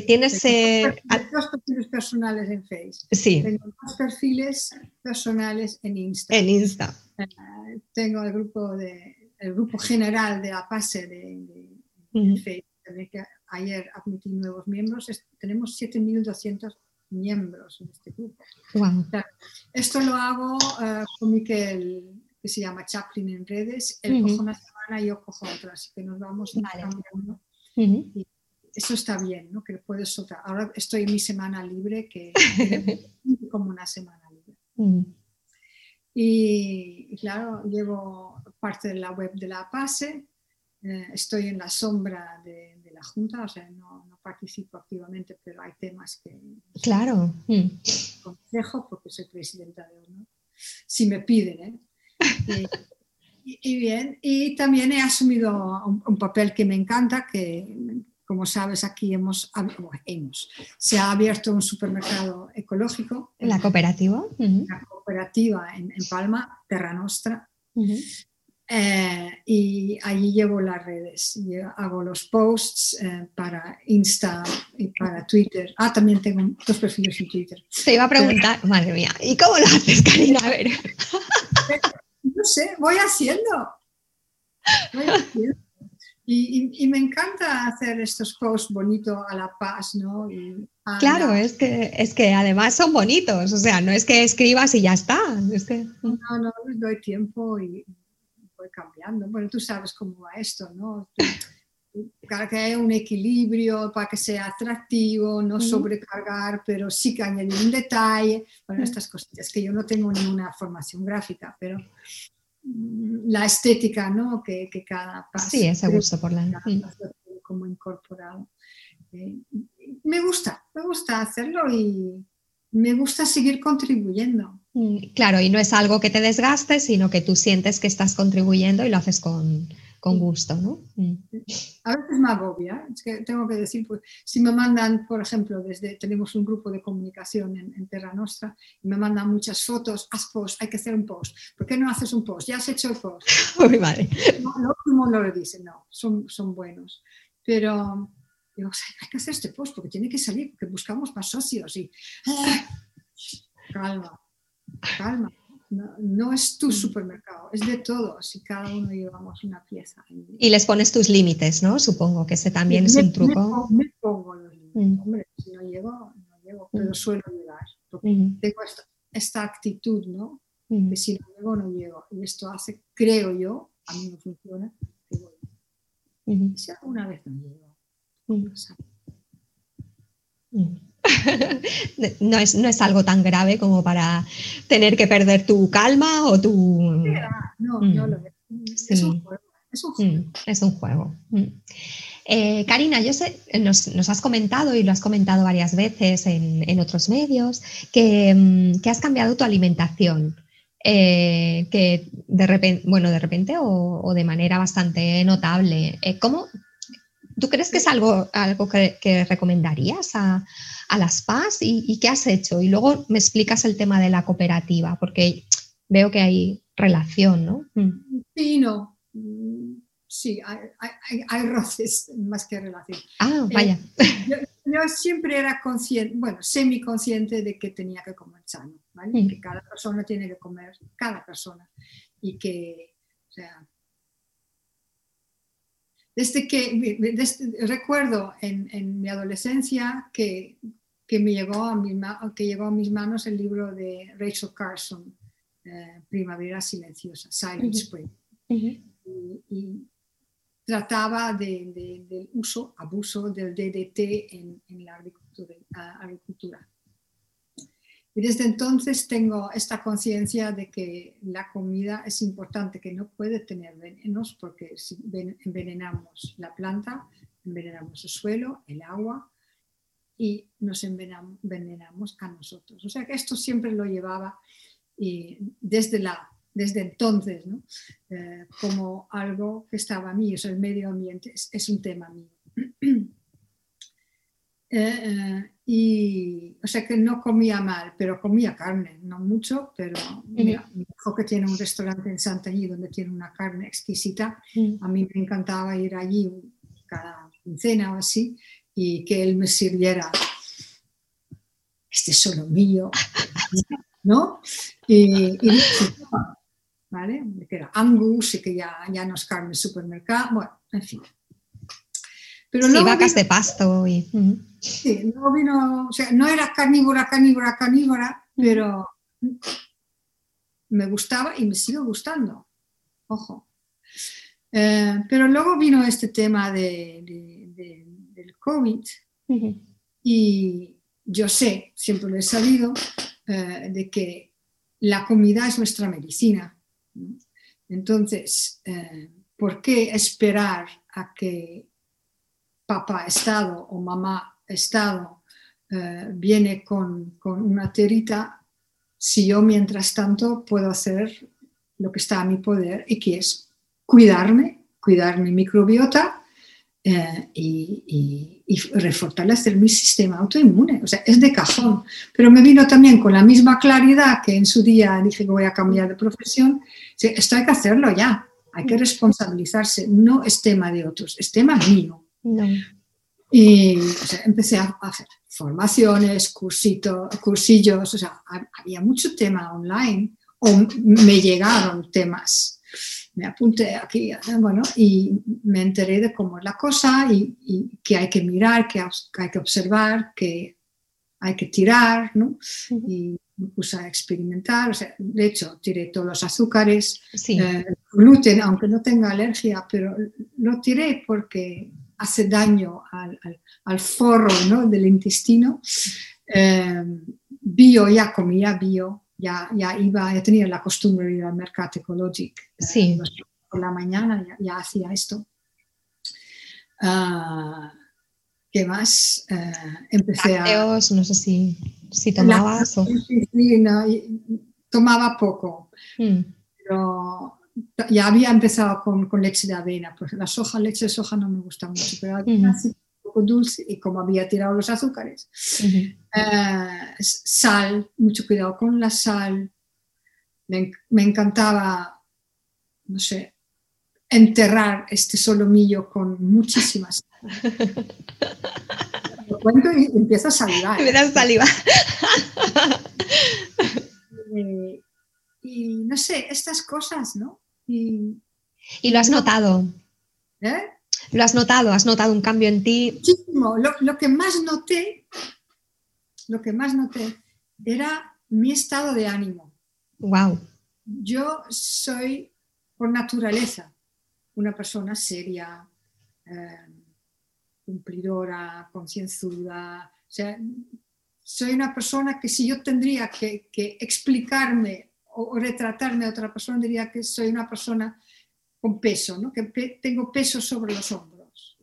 Tienes eh, dos perfiles personales en Facebook. Sí. Tengo dos perfiles personales en Insta. En Insta. Eh, tengo el grupo de el grupo general de la PASE de, Facebook. Que ayer admití nuevos miembros. tenemos 7.200 miembros en este grupo. esto lo hago uh, con Miquel, que se llama Chaplin en redes. Él cojo una semana y yo cojo otra, así que nos vamos vale eso está bien, ¿no? Que puedes soltar. Ahora estoy en mi semana libre, que <laughs> como una semana libre. Mm. Y, claro, llevo parte de la web de la PASE, eh, estoy en la sombra de, la Junta, o sea, no, participo activamente, pero hay temas que... Claro. Mm. Consejo porque soy presidenta de honor, si me piden, ¿eh? <laughs> Y, bien, y también he asumido un papel que me encanta, que como sabes, aquí hemos, hemos, se ha abierto un supermercado ecológico. ¿La cooperativa? La cooperativa en, Palma, Terra Nostra. Eh, y allí llevo las redes, hago los posts eh, para Insta y para Twitter. Ah, también tengo dos perfiles en Twitter. Te iba a preguntar, madre mía, ¿y cómo lo haces, Karina? A ver. <laughs> No sé, voy haciendo. Voy haciendo. Y, me encanta hacer estos posts bonitos a la paz, ¿no? claro, es que, es que además son bonitos, o sea, no es que escribas y ya está. Es que... No, no, doy tiempo y voy cambiando. Bueno, tú sabes cómo va esto, ¿no? Para que haya un equilibrio, para que sea atractivo, no sobrecargar, pero sí que añadir un detalle. Bueno, estas cositas que yo no tengo ninguna formación gráfica, pero la estética ¿no? que, que cada paso. Sí, ese gusto por la... Mm. Como incorporado. Eh, me gusta, me gusta hacerlo y me gusta seguir contribuyendo. Mm, claro, y no es algo que te desgaste, sino que tú sientes que estás contribuyendo y lo haces con, con gusto, ¿no? Mm. A veces me agobia, es que tengo que decir, pues, si me mandan, por ejemplo, desde, tenemos un grupo de comunicación en, Terra Nostra, y me mandan muchas fotos, haz post, hay que hacer un post, ¿por qué no haces un post? Ya has hecho el post. <laughs> Muy vale. No, no, no lo dicen, no, son, son buenos, pero digo, hay que hacer este post porque tiene que salir, porque buscamos más socios y... calma, calma. No, es tu mm. supermercado, es de todos y cada uno llevamos una pieza. Y les pones tus límites, ¿no? Supongo que ese también es un truco. Me, pongo los límites. Mm. Hombre, si no llego, no llego, pero suelo llegar. Porque tengo esta, actitud, ¿no? Que si no llego, no llego. Y esto hace, creo yo, a mí no funciona, que voy. Si alguna vez no llego, no, <laughs> es, no es algo tan grave como para tener que perder tu calma o tu... No, no mm. lo es. Es un juego. Es un juego. Mm, mm. Eh, Karina, yo sé, nos, has comentado y lo has comentado varias veces en, otros medios, que, has cambiado tu alimentación. Eh, que de repente, bueno, de repente o, de manera bastante notable. Eh, ¿Cómo, ¿Tú crees que es algo, algo que recomendarías a, a las PAS y, qué has hecho. Y luego me explicas el tema de la cooperativa, porque veo que hay relación, ¿no? Mm. Sí, no. Mm, sí, hay, roces más que relación. Ah, vaya. Eh, yo, siempre era consciente, bueno, semi-consciente de que tenía que comer sano, ¿vale? Mm. Que cada persona tiene que comer, cada persona. Y que, o sea, desde que recuerdo en, mi adolescencia que, me llegó a, que llegó a mis manos el libro de Rachel Carson, eh, Primavera Silenciosa, Silent Spring. y, trataba del uso, abuso del DDT en, la agricultura. Y desde entonces tengo esta conciencia de que la comida es importante, que no puede tener venenos porque si envenenamos la planta, envenenamos el suelo, el agua y nos envenenamos a nosotros. O sea que esto siempre lo llevaba y desde, la, desde entonces eh, como algo que estaba a mí, o el medio ambiente es, un tema mío. Eh, eh, y, o sea que no comía mal, pero comía carne, no mucho, pero mira, mi hijo que tiene un restaurante en Santanyí donde tiene una carne exquisita, a mí me encantaba ir allí cada quincena o así y que él me sirviera este solo mío, <laughs> ¿no? Y, ¿vale? Que era Angus y que ya, ya no es carne supermercado, bueno, en fin. Pero sí, vacas de pasto y... Sí, no vino, o sea, no era carnívora, carnívora, carnívora, pero me gustaba y me sigue gustando. Ojo. Eh, pero luego vino este tema de, del COVID y yo sé, siempre lo he sabido, eh, de que la comida es nuestra medicina. Entonces, eh, ¿por qué esperar a que papá Estado o mamá Estado eh, viene con, una terita, si yo mientras tanto puedo hacer lo que está a mi poder y que es cuidarme, cuidar mi microbiota eh, y, y, refortalecer mi sistema autoinmune. O sea, es de cajón. Pero me vino también con la misma claridad que en su día dije que voy a cambiar de profesión. Esto hay que hacerlo ya. Hay que responsabilizarse. No es tema de otros, es tema mío. Y empecé a hacer formaciones, cursitos, cursillos, o sea, había mucho tema online o me llegaron temas. Me apunté aquí, bueno, y me enteré de cómo es la cosa y, que hay que mirar, que hay que observar, que hay que tirar, ¿no? Y me puse a experimentar, o sea, de hecho, tiré todos los azúcares, eh, gluten, aunque no tenga alergia, pero lo tiré porque hace daño al, al, forro ¿no? del intestino. Eh, bio, ya comía bio, ya, ya iba, ya tenía la costumbre de ir al mercado ecológico. Eh, sí. por la mañana ya, hacía esto. Uh, ¿Qué más? Uh, empecé a... no sé si, si tomabas o... Sí, sí, no, tomaba poco. Mm. Pero ya había empezado con, con, leche de avena, porque la soja, leche de soja no me gusta mucho, pero un poco dulce y como había tirado los azúcares. Eh, sal, mucho cuidado con la sal. Me, me, encantaba, no sé, enterrar este solomillo con muchísimas <laughs> Lo cuento y empiezo a salivar. Me da saliva. <laughs> Eh, y no sé, estas cosas, ¿no? Y, lo has notado. ¿Eh? Lo has notado, has notado un cambio en ti. Muchísimo. Lo, lo, que más noté, lo que más noté era mi estado de ánimo. Wow. Yo soy por naturaleza una persona seria, eh, cumplidora, concienzuda. O sea, soy una persona que si yo tendría que, explicarme o, retratarme a otra persona, diría que soy una persona con peso, ¿no? que tengo peso sobre los hombros.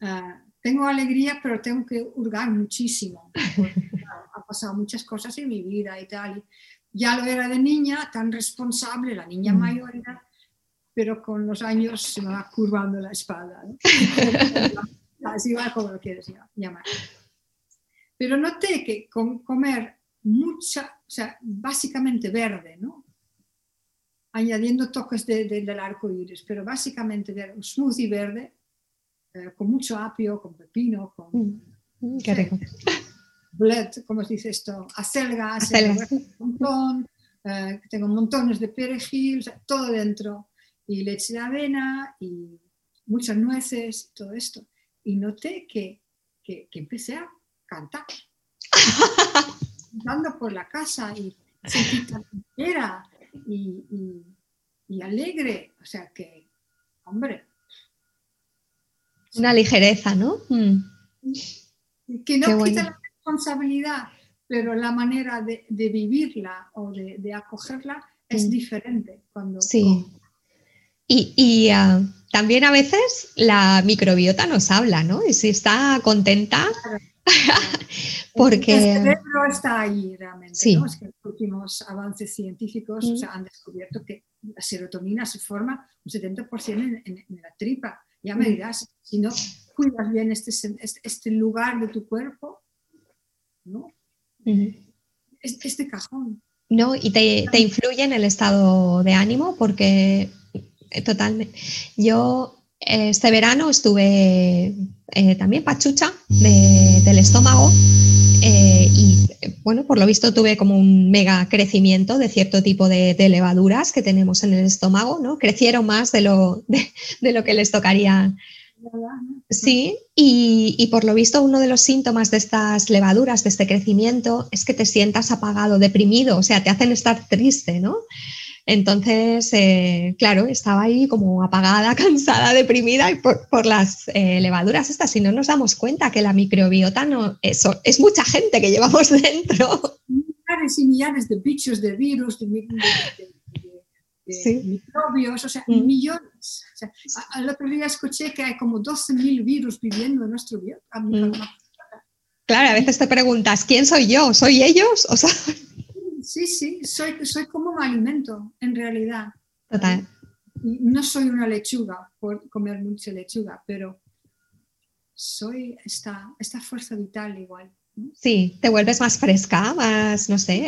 Ah, tengo alegría, pero tengo que hurgar muchísimo. <laughs> Ha pasado muchas cosas en mi vida y tal. ya lo era de niña, tan responsable, la niña mm. mayor era pero con los años se me va curvando la espalda. <laughs> Así va como lo quieres llamar. Pero noté que con comer mucha, o sea, básicamente verde, ¿no? añadiendo toques del arco iris, pero básicamente de un smoothie verde, eh, con mucho apio, con pepino, con. Mm, mm, qué rico. Blood, ¿cómo se dice esto? Acelgas, Acelgas. Un montón, eh, tengo montones de perejil, todo dentro y leche de avena y muchas nueces, todo esto. Y noté que, que, empecé a cantar. <laughs> Andando por la casa y sentí tan y, y, y, alegre. O sea que, hombre. Una ligereza, ¿no? Mm. Que no quita la responsabilidad, pero la manera de, de vivirla o de, de acogerla es mm. diferente cuando, sí. Y, ah, también a veces la microbiota nos habla, ¿no? Y si está contenta, <laughs> porque... El cerebro está ahí realmente, sí. ¿no? Es que los últimos avances científicos mm. han descubierto que la serotonina se forma un 70% en, la tripa. Ya me mm. dirás, si no cuidas bien este, este, este lugar de tu cuerpo, ¿no? este, cajón. No, y te, te influye en el estado de ánimo porque eh, totalmente. Yo eh, este verano estuve eh, también pachucha del estómago y bueno, por lo visto tuve como un mega crecimiento de cierto tipo de, levaduras que tenemos en el estómago, ¿no? Crecieron más de lo, de, lo que les tocaría. Sí, y, y, por lo visto uno de los síntomas de estas levaduras, de este crecimiento, es que te sientas apagado, deprimido, o sea, te hacen estar triste, ¿no? Entonces, eh, claro, estaba ahí como apagada, <laughs> cansada, deprimida y por, las eh, levaduras estas. Si no nos damos cuenta que la microbiota no, eso, es mucha gente que llevamos <laughs> dentro. Millares y millares de bichos, de virus, de, microbios, o sea, mm. millones. O sea, al otro día escuché que hay como 12.000 virus viviendo en nuestro biota. Mm. Claro, a veces te preguntas, ¿quién soy yo? ¿Soy ellos? O sea, <laughs> Sí, sí, soy, soy como un alimento, en realidad. Total. no soy una lechuga por comer mucha lechuga, pero soy esta, esta fuerza vital igual. Sí, te vuelves más fresca, más, no sé,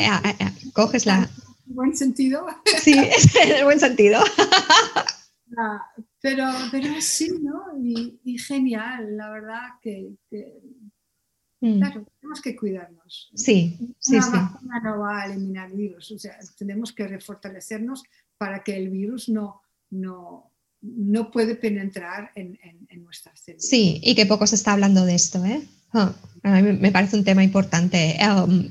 coges la... En buen sentido. Sí, <laughs> en el buen sentido. <laughs> Ah, pero, pero sí, ¿no? Y, genial, la verdad que. Claro, tenemos que cuidarnos. Sí, sí, Una vacuna no va a eliminar el virus, o sea, tenemos que refortalecernos para que el virus no, no, no puede penetrar en, en, nuestras células. Sí, y que poco se está hablando de esto, ¿eh? Ah, a mí me parece un tema importante. Um,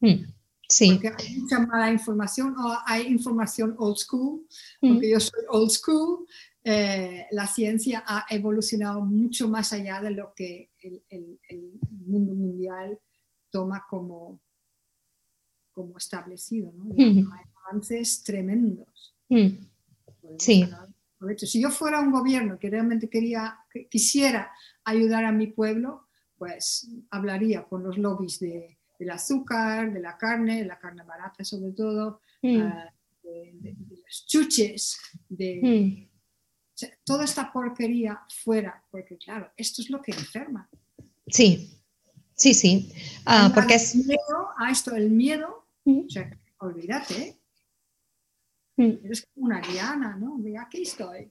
mm, sí. Porque hay mucha mala información o hay información old school, mm. porque yo soy old school, eh, la ciencia ha evolucionado mucho más allá de lo que el, mundo mundial toma como, como establecido. ¿no? Hay avances tremendos. Sí. Si yo fuera un gobierno que realmente quería, quisiera ayudar a mi pueblo, pues hablaría con los lobbies de, del azúcar, de la carne, de la carne barata sobre todo, ah, de, las chuches, de, toda esta porquería fuera, porque claro, esto es lo que enferma. Sí, sí, sí. Ah, porque es... Miedo a esto, el miedo, o sea, olvídate, eres como una diana, ¿no? Mira, aquí estoy.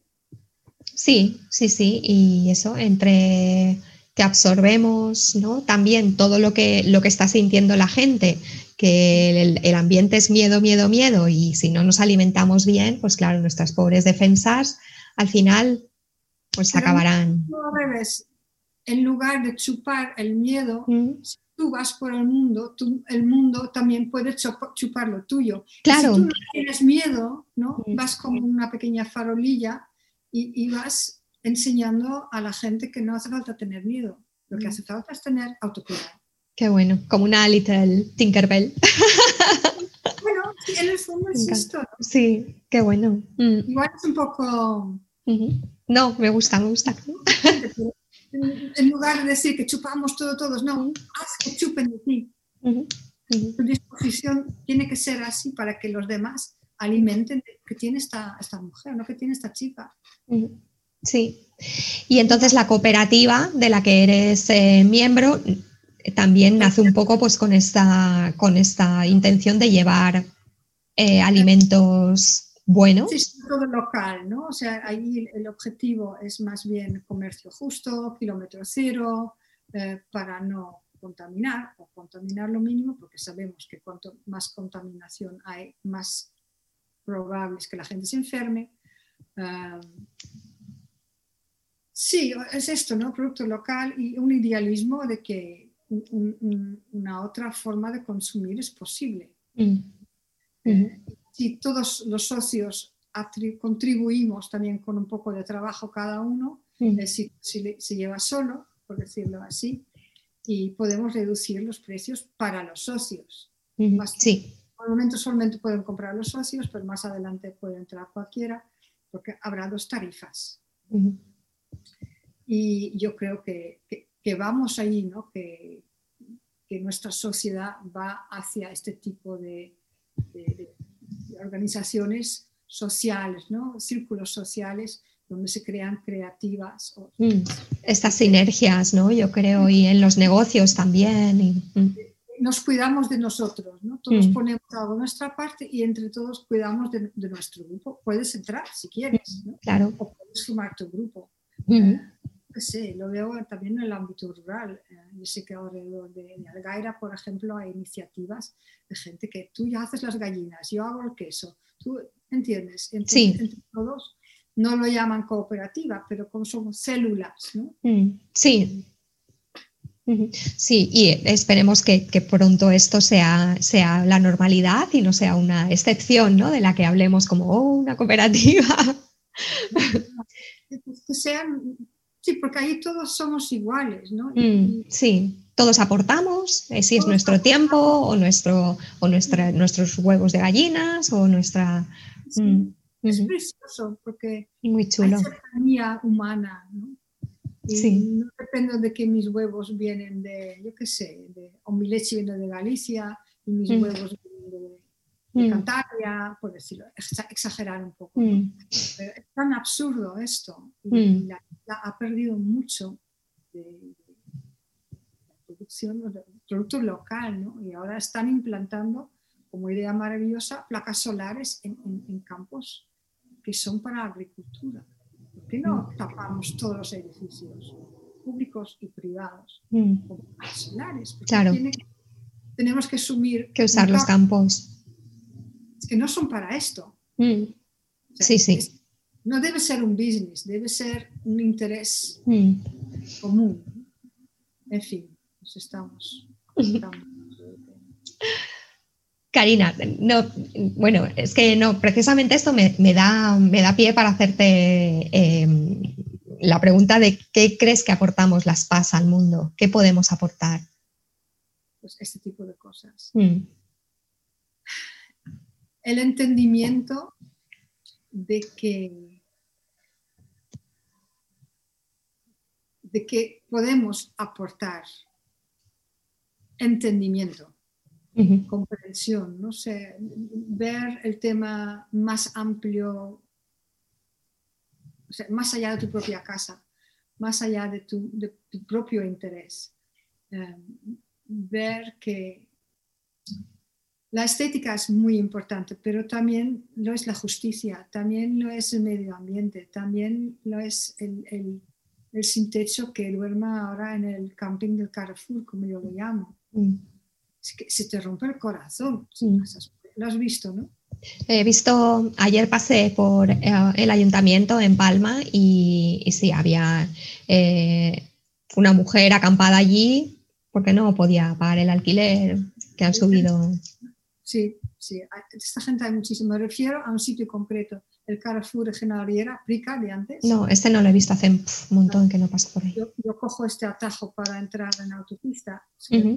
Sí, sí, sí, y eso, entre que absorbemos ¿no? también todo lo que, lo que está sintiendo la gente, que el, ambiente es miedo, miedo, miedo, y si no nos alimentamos bien, pues claro, nuestras pobres defensas al final pues acabarán. al revés, en lugar de chupar el miedo, mm. si tú vas por el mundo, el mundo también puede chupar lo tuyo. Claro. si tú no tienes miedo, ¿no? Mm. vas como una pequeña farolilla y, y vas enseñando a la gente que no hace falta tener miedo, lo que hace falta es tener autocuidado. Qué bueno, como una little Tinkerbell. bueno, en el fondo es <laughs> esto. Sí, qué bueno. Mm. Igual es un poco... No, me gusta, me gusta. en lugar de decir que chupamos todo todos, no, haz que chupen de ti. Tu disposición tiene que ser así para que los demás alimenten que tiene esta, esta mujer, no que tiene esta chica. Sí. Y entonces la cooperativa de la que eres eh, miembro también nace un poco pues con esta, con esta intención de llevar eh, alimentos buenos. Sí, todo local, ¿no? O sea, ahí el objetivo es más bien comercio justo, kilómetro cero, para no contaminar o contaminar lo mínimo, porque sabemos que cuanto más contaminación hay, más probable es que la gente se enferme. Sí, es esto, ¿no? Producto local y un idealismo de que una otra forma de consumir es posible. Mm. Eh, si todos los socios contribuimos también con un poco de trabajo cada uno, si, se lleva solo, por decirlo así, y podemos reducir los precios para los socios. sí. Por el momento solamente pueden comprar los socios, pero más adelante puede entrar cualquiera, porque habrá dos tarifas. Y yo creo que, que, vamos ahí, ¿no? que, que, nuestra sociedad va hacia este tipo de, organizaciones sociales, ¿no? círculos sociales donde se crean creativas. Mm, estas sinergias, ¿no? Yo creo, y en los negocios también. Mm. Nos cuidamos de nosotros, ¿no? Todos mm. ponemos algo nuestra parte y entre todos cuidamos de, nuestro grupo. Puedes entrar si quieres, ¿no? Claro. O puedes sumar tu grupo sí, lo veo también en el ámbito rural. Eh, yo sé que alrededor de, Algaira, por ejemplo, hay iniciativas de gente que tú ya haces las gallinas, yo hago el queso. ¿Tú entiendes? Entre, todos no lo llaman cooperativa, pero como somos células, ¿no? Mm, sí. Sí, y esperemos que, pronto esto sea, sea, la normalidad y no sea una excepción, ¿no? De la que hablemos como oh, una cooperativa. <laughs> Que sean Sí, porque ahí todos somos iguales, ¿no? Mm, sí, todos aportamos, eh, si es nuestro tiempo o, nuestro, o nuestra, nuestros huevos de gallinas o nuestra... Mm, es precioso porque muy chulo. hay cercanía humana, ¿no? sí. no depende de que mis huevos vienen de, yo qué sé, de, o mi leche viene de Galicia y mis mm. huevos vienen de, de Cantabria, por decirlo, exagerar un poco. es tan absurdo esto. Y la ha perdido mucho de, la producción, del producto local, ¿no? Y ahora están implantando como idea maravillosa placas solares en, campos que son para agricultura. ¿Por qué no mm. tapamos todos los edificios públicos y privados mm. con placas solares? claro. tenemos que asumir... Que usar los campos. que no son para esto. Mm. sí, sí no debe ser un business, debe ser un interés mm. común. En fin, pues estamos. Karina, no, bueno, es que no, precisamente esto me, da, me da pie para hacerte em, la pregunta de qué crees que aportamos las PAS al mundo, qué podemos aportar. Pues este tipo de cosas. Mm. El entendimiento de que de que podemos aportar entendimiento, comprensión, no sé, ver el tema más amplio, más allá de tu propia casa, más allá de tu, propio interés. Em, ver que la estética es muy importante, pero también lo es la justicia, también lo es el medio ambiente, también lo es el el sin techo que duerma ahora en el camping del Carrefour, como yo lo llamo. Mm. Es que se te rompe el corazón. Mm. Lo has visto, ¿no? He visto, ayer pasé por eh, el ayuntamiento en Palma y, y sí, había eh, una mujer acampada allí porque no podía pagar el alquiler que han subido. Sí, sí, esta gente hay muchísimo. Me refiero a un sitio concreto el Carrefour de Genariera, Prica, de antes. No, este no lo he visto hace un montón que no paso por ahí. Yo, cojo este atajo para entrar en la autopista,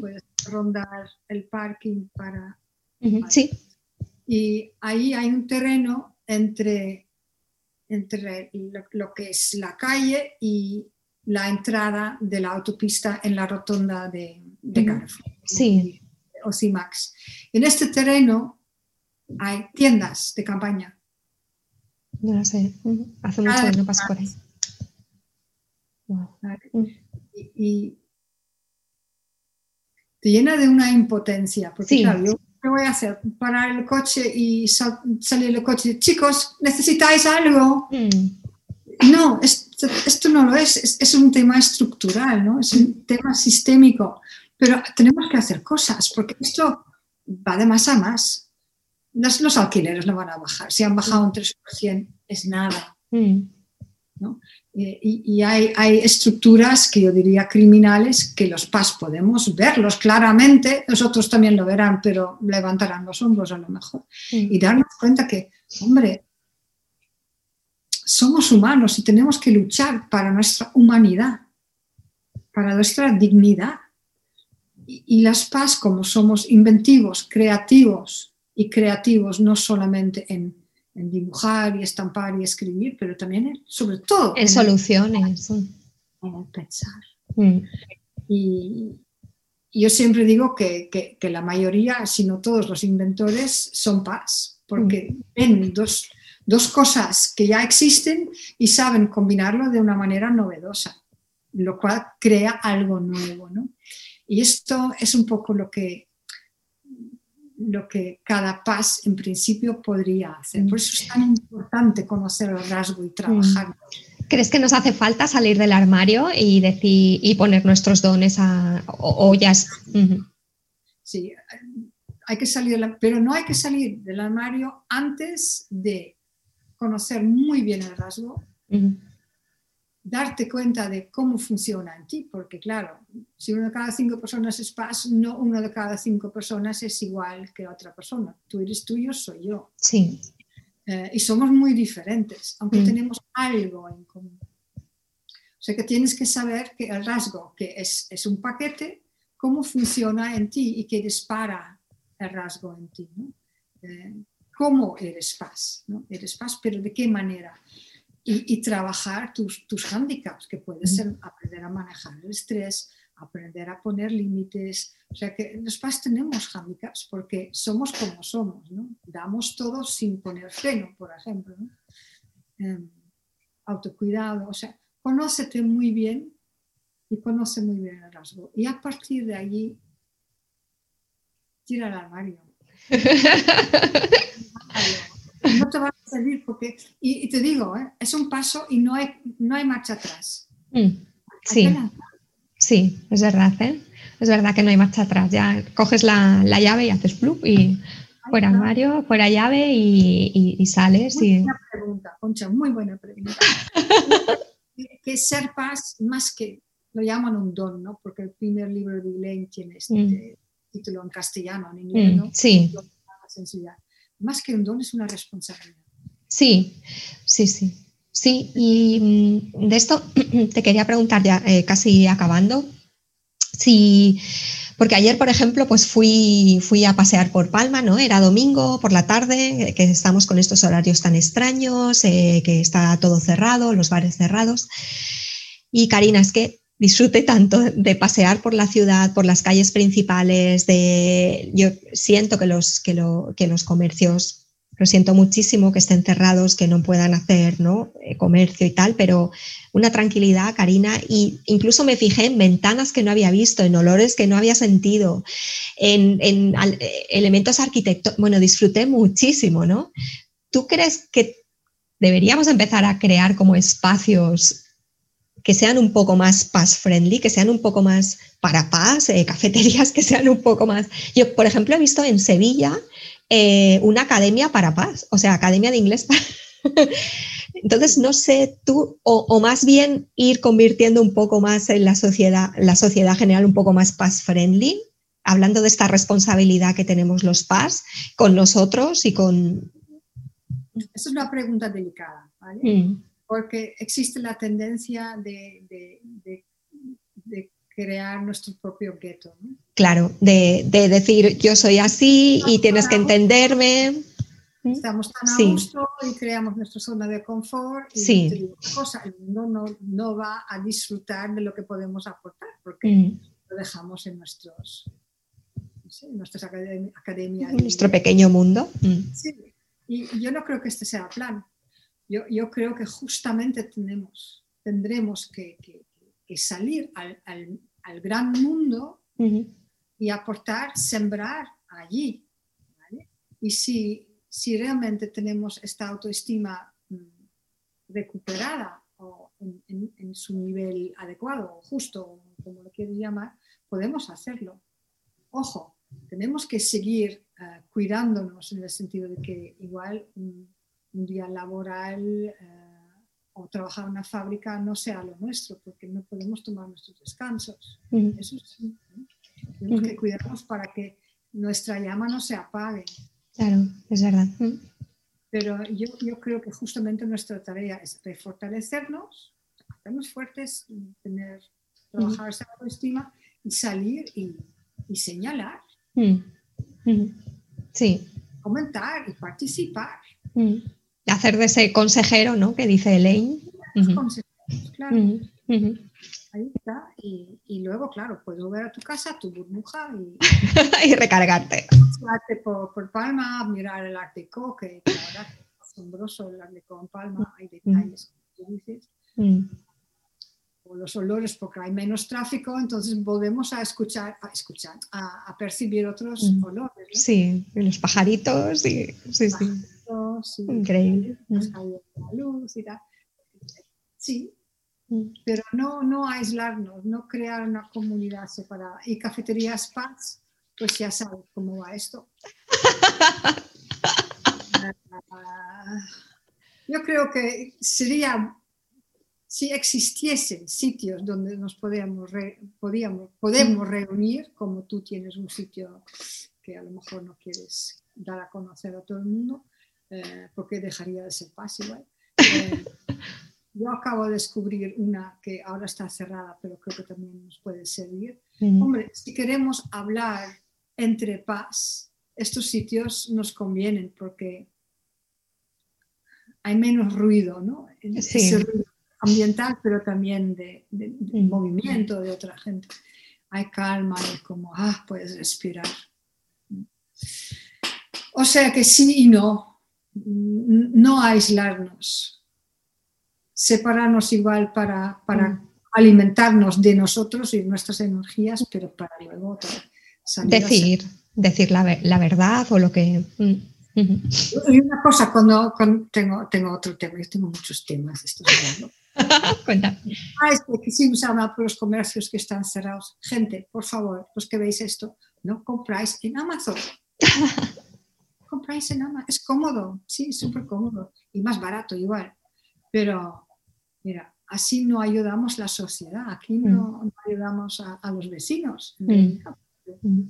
puedes rondar el parking para... Sí. Y ahí hay un terreno entre, entre lo, que es la calle y la entrada de la autopista en la rotonda de, de Carrefour. Sí. O CIMAX. En este terreno hay tiendas de campaña no lo sé. Hace mucho que no paso por ahí. Y, te llena de una impotencia. Porque claro, yo, ¿qué voy a hacer? Parar el coche y salir del coche. Chicos, ¿necesitáis algo? Mm. No, esto, esto, no lo es. es. es. un tema estructural, ¿no? Es un tema sistémico. Pero tenemos que hacer cosas, porque esto va de más a más los, alquileres no van a bajar. Si han bajado un 3%, es nada. Mm. Eh, y, hay, estructuras que yo diría criminales que los PAS podemos verlos claramente, nosotros también lo verán, pero levantarán los hombros a lo mejor. Mm. Y darnos cuenta que, hombre, somos humanos y tenemos que luchar para nuestra humanidad, para nuestra dignidad. Y, y las PAS, como somos inventivos, creativos, y creativos, no solamente en, dibujar y estampar y escribir, pero también, sobre todo, en, soluciones. En pensar. Mm. Y yo siempre digo que, la mayoría, si no todos los inventores, son paz, porque mm. ven dos, dos cosas que ya existen y saben combinarlo de una manera novedosa, lo cual crea algo nuevo. ¿no? Y esto es un poco lo que lo que cada paz en principio podría hacer. Por eso es tan importante conocer el rasgo y trabajar. ¿Crees que nos hace falta salir del armario y, decir, y poner nuestros dones a ollas? Sí, hay que salir, pero no hay que salir del armario antes de conocer muy bien el rasgo, darte cuenta de cómo funciona en ti, porque claro, si uno de cada cinco personas es paz, no uno de cada cinco personas es igual que otra persona. Tú eres tuyo, soy yo. Sí. Eh, y somos muy diferentes, aunque mm. tenemos algo en común. O sea que tienes que saber que el rasgo, que es, es un paquete, cómo funciona en ti y qué dispara el rasgo en ti. ¿no? Eh, ¿Cómo eres paz? ¿no? Eres paz, pero ¿de qué manera? Y, trabajar tus, tus handicaps, que puede ser aprender a manejar el estrés, aprender a poner límites. O sea que los PAS tenemos handicaps porque somos como somos, ¿no? Damos todo sin poner freno, por ejemplo. Em, autocuidado, o sea, conócete muy bien y conoce muy bien el rasgo. Y a partir de allí, tira al armario. <laughs> no te va porque, y, te digo, ¿eh? es un paso y no hay, no hay marcha atrás. Mm, sí, sí, es verdad, ¿eh? es verdad que no hay marcha atrás. Ya coges la, llave y haces flup y fuera armario, fuera llave y, sales. Muy buena pregunta, Concha, muy buena pregunta. <laughs> que ser paz más que, lo llaman un don, ¿no? Porque el primer libro de Elaine tiene este mm. título en castellano, en inglés, mm, ¿no? Sí más que un don es una responsabilidad. Sí, sí, sí. Sí, y mm, de esto <clears throat> te quería preguntar ya eh, casi acabando, si, porque ayer, por ejemplo, pues fui, fui a pasear por Palma, ¿no? Era domingo por la tarde, que estamos con estos horarios tan extraños, eh, que está todo cerrado, los bares cerrados. Y Karina, es que disfrute tanto de pasear por la ciudad, por las calles principales, de, yo siento que los, que, que los comercios, lo siento muchísimo que estén cerrados, que no puedan hacer ¿no? Eh, comercio y tal, pero una tranquilidad, Karina, y incluso me fijé en ventanas que no había visto, en olores que no había sentido, en, en elementos arquitectónicos, bueno, disfruté muchísimo, ¿no? ¿Tú crees que deberíamos empezar a crear como espacios que sean un poco más paz friendly, que sean un poco más para paz, eh, cafeterías que sean un poco más. Yo, por ejemplo, he visto en Sevilla eh, una academia para paz, o sea, academia de inglés. <laughs> Entonces, no sé tú, o, más bien ir convirtiendo un poco más en la sociedad, la sociedad general un poco más paz friendly, hablando de esta responsabilidad que tenemos los PAS con nosotros y con... Esa es una pregunta delicada, ¿vale? Mm. Porque existe la tendencia de, crear nuestro propio gueto. ¿no? Claro, de, decir yo soy así y tienes que entenderme. Estamos tan a gusto y creamos nuestra zona de confort y sí. cosa, el mundo no, va a disfrutar de lo que podemos aportar porque mm. lo dejamos en nuestros nuestras academias. Nuestro pequeño mundo. Mm. Sí, y yo no creo que este sea el plan. Yo, yo creo que justamente tenemos, tendremos que, que, salir al, al, al, gran mundo y aportar, sembrar allí. Y si, si realmente tenemos esta autoestima mm, recuperada o en, en, en, su nivel adecuado o justo, como lo quieres llamar, podemos hacerlo. Ojo, tenemos que seguir eh, cuidándonos en el sentido de que igual un, día laboral eh, o trabajar en una fábrica no sea lo nuestro, porque no podemos tomar nuestros descansos. Eso sí. Tenemos que cuidarnos para que nuestra llama no se apague. Claro, es verdad. Pero yo, yo creo que justamente nuestra tarea es refortalecernos, hacernos fuertes, tener, trabajar esa autoestima y salir y, y señalar. Sí. Comentar y participar. Hacer de ese consejero, ¿no? Que dice Elaine. claro. Ahí está. Y, luego, claro, puedes volver a tu casa, tu burbuja y, <laughs> y recargarte. Por, por, Palma, mirar el Ártico, que la verdad es asombroso el Ártico en Palma, hay detalles, como dices los olores porque hay menos tráfico, entonces volvemos a escuchar, a escuchar, a, percibir otros mm. olores. Sí, los pajaritos, sí, sí, sí. Increíble. Mm. Sí, mm. Pero no, no aislarnos, no crear una comunidad separada. Y cafeterías Paz, pues ya sabes cómo va esto. <laughs> Yo creo que sería si existiesen sitios donde nos podíamos, podíamos, podemos reunir, como tú tienes un sitio que a lo mejor no quieres dar a conocer a todo el mundo, eh, porque dejaría de ser fácil. Eh, <laughs> yo acabo de descubrir una que ahora está cerrada, pero creo que también nos puede servir. Hombre, si queremos hablar entre paz, estos sitios nos convienen porque hay menos ruido, ¿no? Sí ambiental, pero también de, movimiento de otra gente. Hay calma, y como, ah, puedes respirar. O sea que sí y no, no aislarnos, separarnos igual para, para mm. alimentarnos de nosotros y nuestras energías, pero para luego decir, decir la, la, verdad o lo que... Mm. Y una cosa, cuando, tengo, tengo otro tema, yo tengo muchos temas, estoy hablando. <laughs> Ah, es que quisimos hablar por los comercios que están cerrados. Gente, por favor, los que veis esto, no compráis en Amazon. <laughs> compráis en Amazon. Es cómodo, sí, súper cómodo. Y más barato igual. Pero, mira, así no ayudamos la sociedad. Aquí no, mm. ayudamos a, los vecinos. Mm. Mm.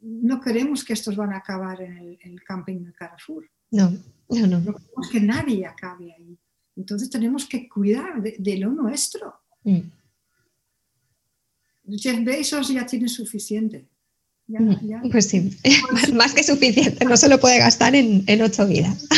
No queremos que estos van a acabar en el, camping de Carrefour. No, no, no. No queremos que nadie acabe ahí. Entonces tenemos que cuidar de, lo nuestro. Mm. Jeff Bezos ya tiene suficiente. Mm. Pues sí, <laughs> más que suficiente, no se lo puede gastar en, ocho vidas.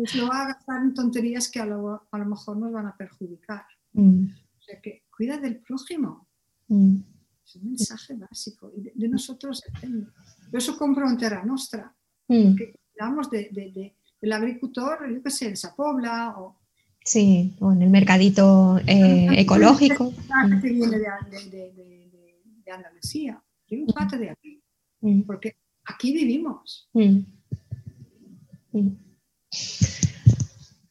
Pues lo va a gastar en tonterías que a lo, mejor nos van a perjudicar. Mm. O sea que cuida del prójimo. Es un mensaje básico y de, nosotros depende. Por eso compro en Terra Nostra, porque cuidamos de el agricultor, yo qué sé, en Sapobla o... Sí, o en el mercadito eh, ecológico. Que viene de, Andalucía, tiene un parte de aquí, mm. porque aquí vivimos. Mm.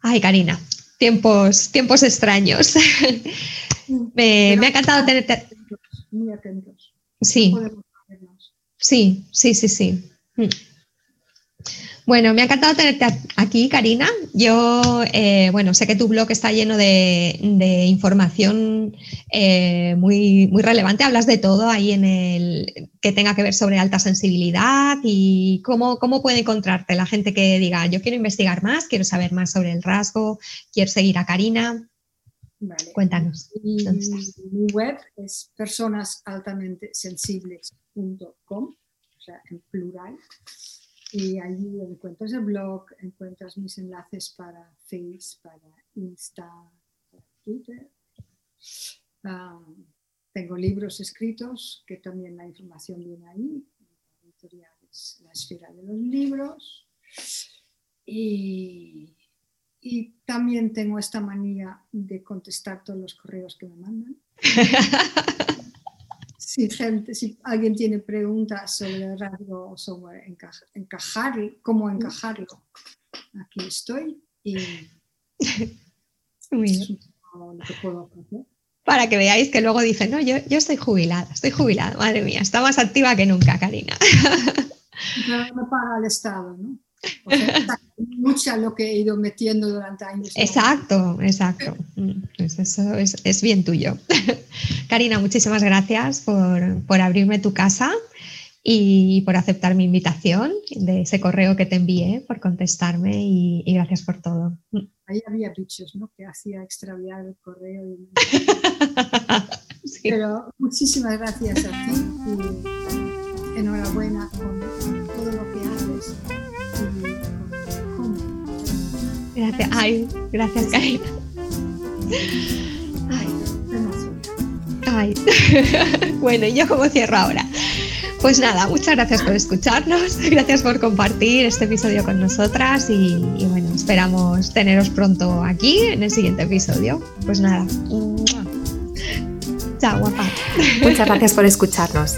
Ay, Karina, tiempos, tiempos extraños. <laughs> me, ha encantado tenerte. Muy atentos. Sí. Sí, sí, sí, sí. Mm. Bueno, me ha encantado tenerte aquí, Karina. Yo, eh, bueno, sé que tu blog está lleno de, información eh, muy, muy relevante. Hablas de todo ahí en el que tenga que ver sobre alta sensibilidad y cómo, cómo puede encontrarte la gente que diga, yo quiero investigar más, quiero saber más sobre el rasgo, quiero seguir a Karina. Vale. Cuéntanos. Mi, mi web es personasaltamentesensibles.com, o sea, en plural y allí encuentras el blog, encuentras mis enlaces para Face, para Insta, para Twitter. Ah, tengo libros escritos que también la información viene ahí. La editorial es La Esfera de los Libros. Y, y también tengo esta manía de contestar todos los correos que me mandan. <laughs> si, gente, si alguien tiene preguntas sobre el rasgo o sobre encajar, cómo encajarlo, aquí estoy y Para que veáis que luego dicen, no, yo, yo estoy jubilada, estoy jubilada, madre mía, está más activa que nunca, Karina. No paga el Estado, ¿no? O sea, <laughs> mucha lo que he ido metiendo durante años. Exacto, exacto. Mm, pues eso es, bien tuyo. <laughs> Karina, muchísimas gracias por, abrirme tu casa y por aceptar mi invitación de ese correo que te envié, por contestarme y, gracias por todo. Mm. Ahí había bichos, ¿no? Que hacía extraviar el correo. <laughs> Pero muchísimas gracias a ti y enhorabuena Gracias. Ay, gracias, Karina. Ay. <laughs> bueno, ¿y yo cómo cierro ahora? Pues nada, muchas gracias por escucharnos, gracias por compartir este episodio con nosotras y, bueno, esperamos teneros pronto aquí en el siguiente episodio. Pues nada, chao guapa. Muchas gracias por escucharnos.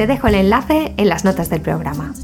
Te dejo el enlace en las notas del programa.